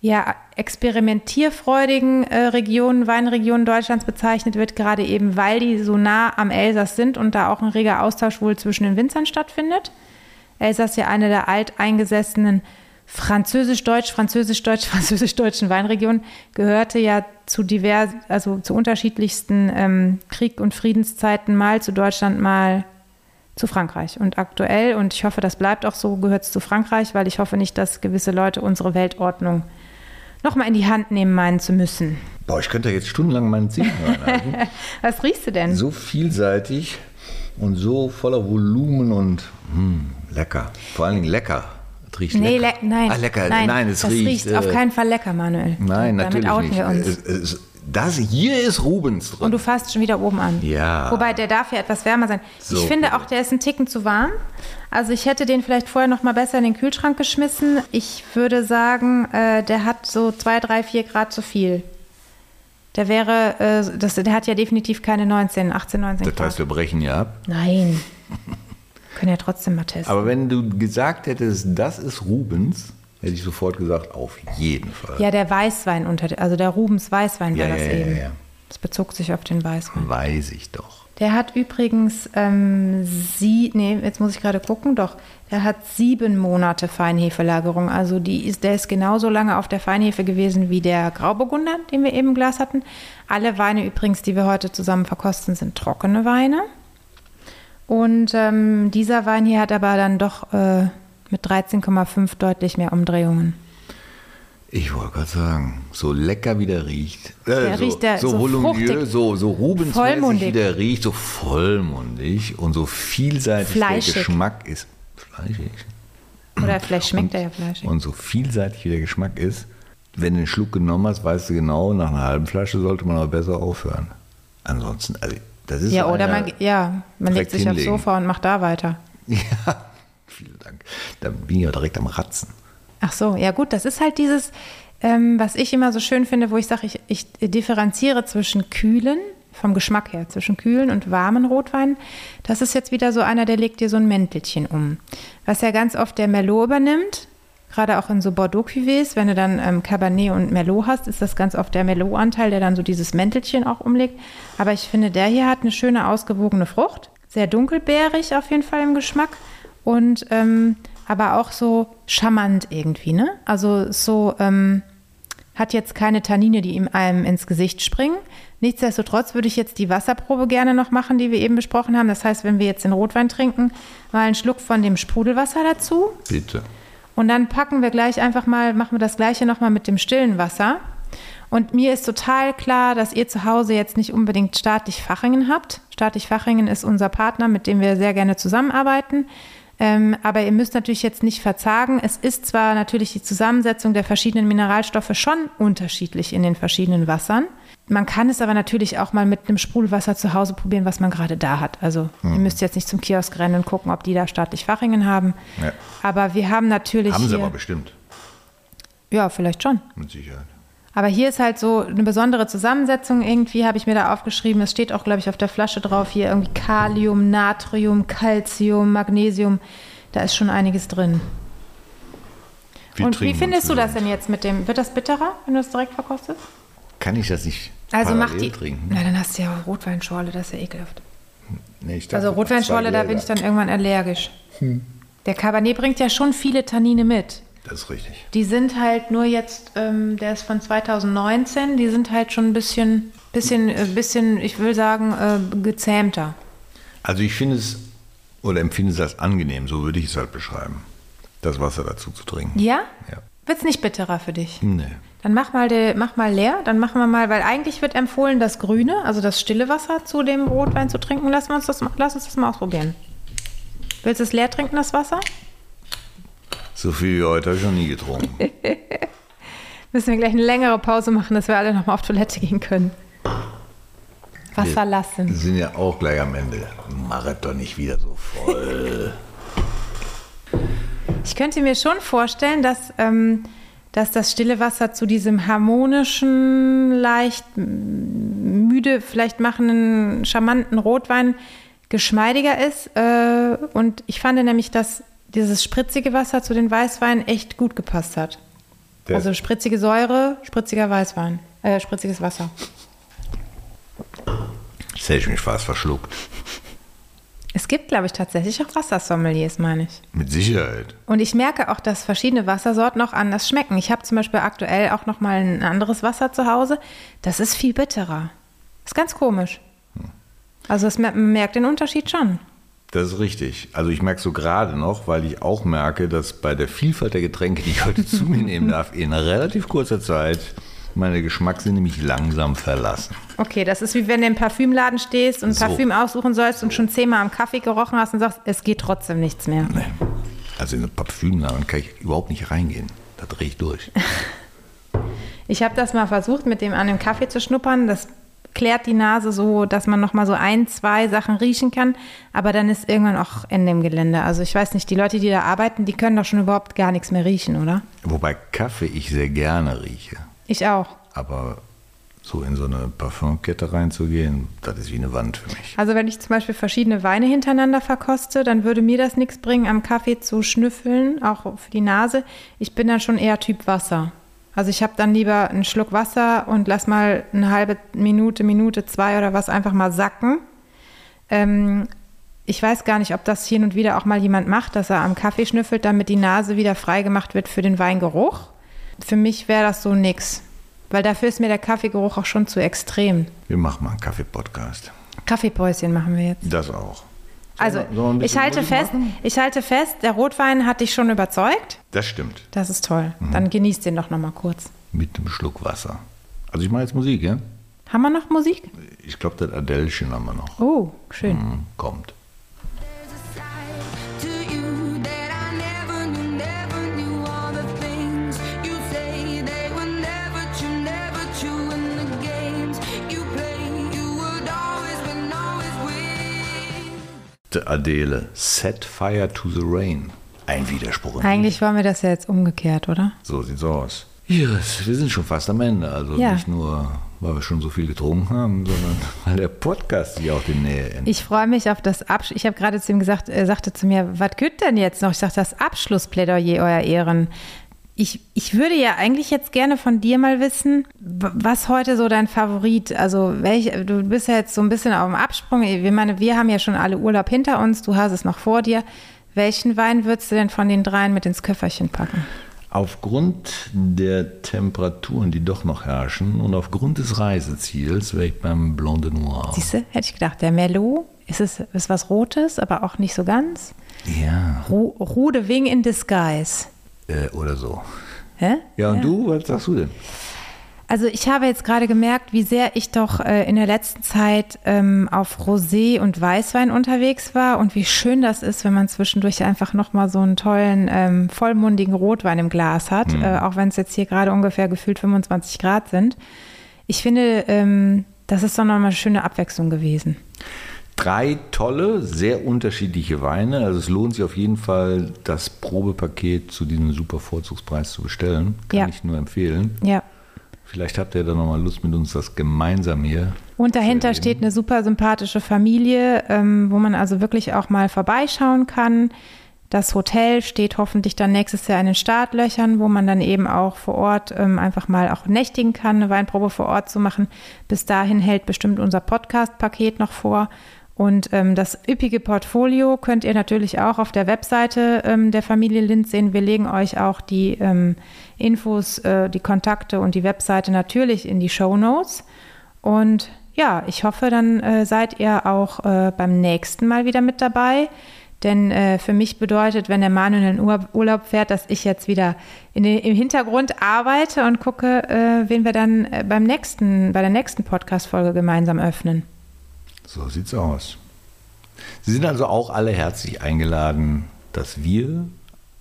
ja, experimentierfreudigen äh, Regionen, Weinregionen Deutschlands bezeichnet wird, gerade eben, weil die so nah am Elsass sind und da auch ein reger Austausch wohl zwischen den Winzern stattfindet. Elsass ja eine der alteingesessenen französisch-deutsch, französisch-deutsch, französisch-deutschen Weinregionen, gehörte ja zu divers, also zu unterschiedlichsten ähm, Krieg- und Friedenszeiten mal zu Deutschland, mal zu Frankreich. Und aktuell, und ich hoffe, das bleibt auch so, gehört es zu Frankreich, weil ich hoffe nicht, dass gewisse Leute unsere Weltordnung nochmal in die Hand nehmen meinen zu müssen. Boah, ich könnte da jetzt stundenlang meinen Zehen reinhalten. Was riechst du denn? so vielseitig und so voller Volumen und hm, lecker. Vor allen Dingen lecker. Es riecht nee, lecker. le nein. Ah, lecker. Nein, Nein, es das riecht. riecht, auf äh, keinen Fall lecker, Manuel. Nein, Damit natürlich outen nicht. wir uns. Es, es, das hier ist Rubens drin. Und du fasst schon wieder oben an. Ja. Wobei der darf ja etwas wärmer sein. So ich finde gut. auch, der ist ein Ticken zu warm. Also ich hätte den vielleicht vorher noch mal besser in den Kühlschrank geschmissen. Ich würde sagen, äh, der hat so zwei, drei, vier Grad zu viel. Der wäre, äh, das, der hat ja definitiv keine 19, 18, 19 das Grad. heißt, wir brechen ja ab. Nein. Können ja trotzdem mal testen. Aber wenn du gesagt hättest, das ist Rubens, hätte ich sofort gesagt, auf jeden Fall. ja, der Weißwein unter, also der Rubens Weißwein war Ja, das ja, ja, eben. ja. Das bezog sich auf den Weißwein. Weiß ich doch. Der hat übrigens ähm, sie, nee, jetzt muss ich gerade gucken, doch, der hat sieben Monate Feinhefelagerung. Also die ist, der ist genauso lange auf der Feinhefe gewesen wie der Grauburgunder, den wir eben im Glas hatten. Alle Weine übrigens, die wir heute zusammen verkosten, sind trockene Weine. Und ähm, dieser Wein hier hat aber dann doch äh, mit 13,5 deutlich mehr Umdrehungen. Ich wollte gerade sagen, so lecker wie der riecht. Äh, Der so, riecht der- so, so voluminös, fruchtig. so, so Rubensmäßig wie der riecht, so vollmundig und so vielseitig Fleischig. der Geschmack ist. Fleischig. Oder vielleicht schmeckt er ja fleischig. Und so vielseitig wie der Geschmack ist, wenn du einen Schluck genommen hast, weißt du genau, nach einer halben Flasche sollte man aber besser aufhören. Ansonsten, also das ist Ja, oder man, ja, man legt sich aufs hinlegen. Sofa und macht da weiter. Ja, Dank. Da bin ich ja direkt am Ratzen. Ach so, ja gut, das ist halt dieses, ähm, was ich immer so schön finde, wo ich sage, ich, ich differenziere zwischen kühlen, vom Geschmack her, zwischen kühlen und warmen Rotwein. Das ist jetzt wieder so einer, der legt dir so ein Mäntelchen um. Was ja ganz oft der Merlot übernimmt, gerade auch in so Bordeaux-Cuvées, wenn du dann ähm, Cabernet und Merlot hast, ist das ganz oft der Merlot-Anteil, der dann so dieses Mäntelchen auch umlegt. Aber ich finde, der hier hat eine schöne, ausgewogene Frucht. Sehr dunkelbeerig auf jeden Fall im Geschmack. Und ähm, aber auch so charmant irgendwie, ne? Also so ähm, hat jetzt keine Tannine, die ihm einem ins Gesicht springen. Nichtsdestotrotz würde ich jetzt die Wasserprobe gerne noch machen, die wir eben besprochen haben. Das heißt, wenn wir jetzt den Rotwein trinken, mal einen Schluck von dem Sprudelwasser dazu. Bitte. Und dann packen wir gleich einfach mal, machen wir das gleiche nochmal mit dem stillen Wasser. Und mir ist total klar, dass ihr zu Hause jetzt nicht unbedingt staatlich Fachingen habt. Staatlich Fachingen ist unser Partner, mit dem wir sehr gerne zusammenarbeiten. Ähm, aber ihr müsst natürlich jetzt nicht verzagen. Es ist zwar natürlich die Zusammensetzung der verschiedenen Mineralstoffe schon unterschiedlich in den verschiedenen Wassern. Man kann es aber natürlich auch mal mit einem Sprudelwasser zu Hause probieren, was man gerade da hat. Also ihr müsst jetzt nicht zum Kiosk rennen und gucken, ob die da staatlich Fachingen haben. Ja. Aber wir haben natürlich Haben sie aber bestimmt, ja, vielleicht schon. mit Sicherheit. Aber hier ist halt so eine besondere Zusammensetzung. Irgendwie habe ich mir da aufgeschrieben, es steht auch, glaube ich, auf der Flasche drauf, hier irgendwie Kalium, Natrium, Calcium, Magnesium. Da ist schon einiges drin. Wir Und wie findest du das denn jetzt mit dem? Wird das bitterer, wenn du es direkt verkostest? Kann ich das nicht Also mach die. trinken? Na, dann hast du ja Rotweinschorle, das ist ja ekelhaft. Nee, ich dachte, Also Rotweinschorle, da bin ich dann irgendwann allergisch. Der Cabernet bringt ja schon viele Tannine mit. Das ist richtig. Die sind halt nur jetzt, ähm, der ist von 2019, die sind halt schon ein bisschen, bisschen, äh, bisschen, ich will sagen, äh, gezähmter. Also ich finde es oder empfinde es als angenehm, so würde ich es halt beschreiben, das Wasser dazu zu trinken. Ja? Ja. Wird's nicht bitterer für dich? Nee. Dann mach mal, de, mach mal leer, dann machen wir mal, weil eigentlich wird empfohlen, das Grüne, also das stille Wasser zu dem Rotwein zu trinken. Lass uns das, mal- lass uns das mal ausprobieren. Willst du es leer trinken, das Wasser? So viel wie heute habe ich noch nie getrunken. Müssen wir gleich eine längere Pause machen, dass wir alle nochmal auf Toilette gehen können. Wasser Wir lassen. sind ja auch gleich am Ende. Mach es doch nicht wieder so voll. Ich könnte mir schon vorstellen, dass, ähm, dass das stille Wasser zu diesem harmonischen, leicht müde, vielleicht machenden, charmanten Rotwein geschmeidiger ist. Äh, und ich fand nämlich, dass dieses spritzige Wasser zu den Weißweinen echt gut gepasst hat. Der- Also spritzige Säure, spritziger Weißwein, äh, spritziges Wasser. Jetzt hätte ich mich fast verschluckt. Es gibt, glaube ich, tatsächlich auch Wassersommeliers, meine ich. Mit Sicherheit. Und ich merke auch, dass verschiedene Wassersorten auch anders schmecken. Ich habe zum Beispiel aktuell auch noch mal ein anderes Wasser zu Hause. Das ist viel bitterer. Ist ganz komisch. Also es, man merkt den Unterschied schon. Das ist richtig. Also ich merke so gerade noch, weil ich auch merke, dass bei der Vielfalt der Getränke, die ich heute zu mir nehmen darf, in relativ kurzer Zeit meine Geschmackssinne mich langsam verlassen. Okay, das ist wie wenn du im Parfümladen stehst und So. Parfüm aussuchen sollst und schon zehnmal am Kaffee gerochen hast und sagst, es geht trotzdem nichts mehr. Nee. Also in einen Parfümladen kann ich überhaupt nicht reingehen. Da drehe ich durch. Ich habe das mal versucht, mit dem an dem Kaffee zu schnuppern. Das klärt die Nase so, dass man noch mal so ein, zwei Sachen riechen kann. Aber dann ist irgendwann auch Ende im Gelände. Also ich weiß nicht, die Leute, die da arbeiten, die können doch schon überhaupt gar nichts mehr riechen, oder? Wobei Kaffee ich sehr gerne rieche. Ich auch. Aber so in so eine Parfumkette reinzugehen, das ist wie eine Wand für mich. Also wenn ich zum Beispiel verschiedene Weine hintereinander verkoste, dann würde mir das nichts bringen, am Kaffee zu schnüffeln, auch für die Nase. Ich bin dann schon eher Typ Wasser. Also ich habe dann lieber einen Schluck Wasser und lass mal eine halbe Minute, Minute, zwei oder was einfach mal sacken. Ähm, ich weiß gar nicht, ob das hin und wieder auch mal jemand macht, dass er am Kaffee schnüffelt, damit die Nase wieder freigemacht wird für den Weingeruch. Für mich wäre das so nix. Weil dafür ist mir der Kaffeegeruch auch schon zu extrem. Wir machen mal einen Kaffee-Podcast. Kaffeepäuschen machen wir jetzt. Das auch. Also, ich halte fest, machen? ich halte fest, der Rotwein hat dich schon überzeugt. Das stimmt. Das ist toll. Dann genießt den doch noch mal kurz. Mit einem Schluck Wasser. Also ich mache jetzt Musik, ja? Haben wir noch Musik? Ich glaube, das Adelchen haben wir noch. Oh, schön. Hm, kommt. Adele. Set fire to the rain. Ein Widerspruch. in Eigentlich wollen wir das ja jetzt umgekehrt, oder? So sieht's aus. Yes, wir sind schon fast am Ende. Also Ja. nicht nur, weil wir schon so viel getrunken haben, sondern weil der Podcast sich auch dem Nähe endet. Ich freue mich auf das Abschluss. Ich habe gerade zu ihm gesagt, er sagte zu mir, was geht denn jetzt noch? Ich sagte, das Abschlussplädoyer, euer Ehren. Ich, ich würde ja eigentlich jetzt gerne von dir mal wissen, was heute so dein Favorit, also welch, du bist ja jetzt so ein bisschen auf dem Absprung. Ich meine, wir haben ja schon alle Urlaub hinter uns, du hast es noch vor dir. Welchen Wein würdest du denn von den dreien mit ins Köfferchen packen? Aufgrund der Temperaturen, die doch noch herrschen und aufgrund des Reiseziels wäre ich beim Blanc de Noir. Siehst du, hätte ich gedacht, der Merlot, ist es ist was Rotes, aber auch nicht so ganz. Ja, Ru Rude Wing in Disguise. Äh, oder so. Hä? Ja, und du, was sagst du denn? Also ich habe jetzt gerade gemerkt, wie sehr ich doch äh, in der letzten Zeit ähm, auf Rosé und Weißwein unterwegs war und wie schön das ist, wenn man zwischendurch einfach nochmal so einen tollen, ähm, vollmundigen Rotwein im Glas hat, äh, auch wenn es jetzt hier gerade ungefähr gefühlt 25 Grad sind. Ich finde, ähm, das ist doch nochmal eine schöne Abwechslung gewesen. Drei tolle, sehr unterschiedliche Weine. Also es lohnt sich auf jeden Fall, das Probepaket zu diesem super Vorzugspreis zu bestellen. Kann Ja. ich nur empfehlen. Ja. Vielleicht habt ihr dann nochmal Lust mit uns das gemeinsam hier. Und dahinter steht eine super sympathische Familie, ähm, wo man also wirklich auch mal vorbeischauen kann. Das Hotel steht hoffentlich dann nächstes Jahr in den Startlöchern, wo man dann eben auch vor Ort ähm, einfach mal auch nächtigen kann, eine Weinprobe vor Ort zu machen. Bis dahin hält bestimmt unser Podcast-Paket noch vor. Und ähm, das üppige Portfolio könnt ihr natürlich auch auf der Webseite ähm, der Familie Lind sehen. Wir legen euch auch die ähm, Infos, äh, die Kontakte und die Webseite natürlich in die Show Notes. Und ja, ich hoffe, dann äh, seid ihr auch äh, beim nächsten Mal wieder mit dabei. Denn äh, für mich bedeutet, wenn der Manuel in den Ur Urlaub fährt, dass ich jetzt wieder den, im Hintergrund arbeite und gucke, äh, wen wir dann äh, beim nächsten, bei der nächsten Podcast-Folge gemeinsam öffnen. So sieht's aus. Sie sind also auch alle herzlich eingeladen, dass wir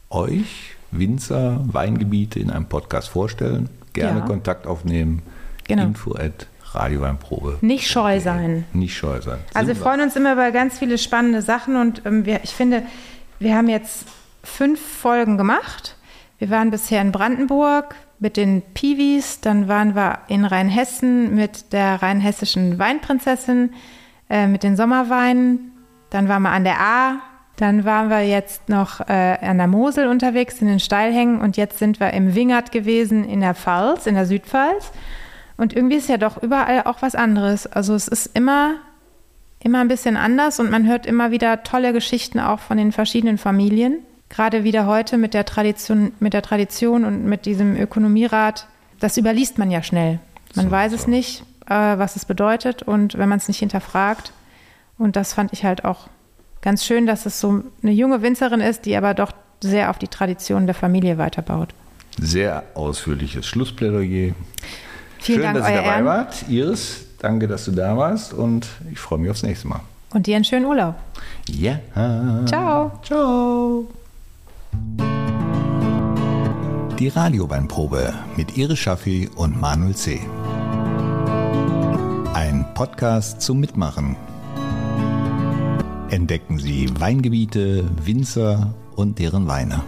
euch Winzer, Weingebiete in einem Podcast vorstellen. Gerne Ja. Kontakt aufnehmen. Genau. Info at Radioweinprobe. Nicht scheu sein. Nicht scheu sein. Also wir freuen uns immer über ganz viele spannende Sachen und ähm, wir, ich finde, wir haben jetzt fünf Folgen gemacht. Wir waren bisher in Brandenburg mit den Piwis, dann waren wir in Rheinhessen mit der rheinhessischen Weinprinzessin, äh, mit den Sommerweinen, dann waren wir an der A, dann waren wir jetzt noch äh, an der Mosel unterwegs in den Steilhängen und jetzt sind wir im Wingert gewesen in der Pfalz, in der Südpfalz. Und irgendwie ist ja doch überall auch was anderes. Also es ist immer, immer ein bisschen anders und man hört immer wieder tolle Geschichten auch von den verschiedenen Familien. Gerade wieder heute mit der Tradition, mit der Tradition und mit diesem Ökonomierat. Das überliest man ja schnell. Man So, weiß es so. nicht, äh, was es bedeutet und wenn man es nicht hinterfragt. Und das fand ich halt auch ganz schön, dass es so eine junge Winzerin ist, die aber doch sehr auf die Tradition der Familie weiterbaut. Sehr ausführliches Schlussplädoyer. Vielen Schön, Dank, dass ihr dabei Ehren. wart. Iris, danke, dass du da warst und ich freue mich aufs nächste Mal. Und dir einen schönen Urlaub. Ja. Ciao. Ciao. Die Radioweinprobe mit Iris Schaffi und Manuel C. Ein Podcast zum Mitmachen. Entdecken Sie Weingebiete, Winzer und deren Weine.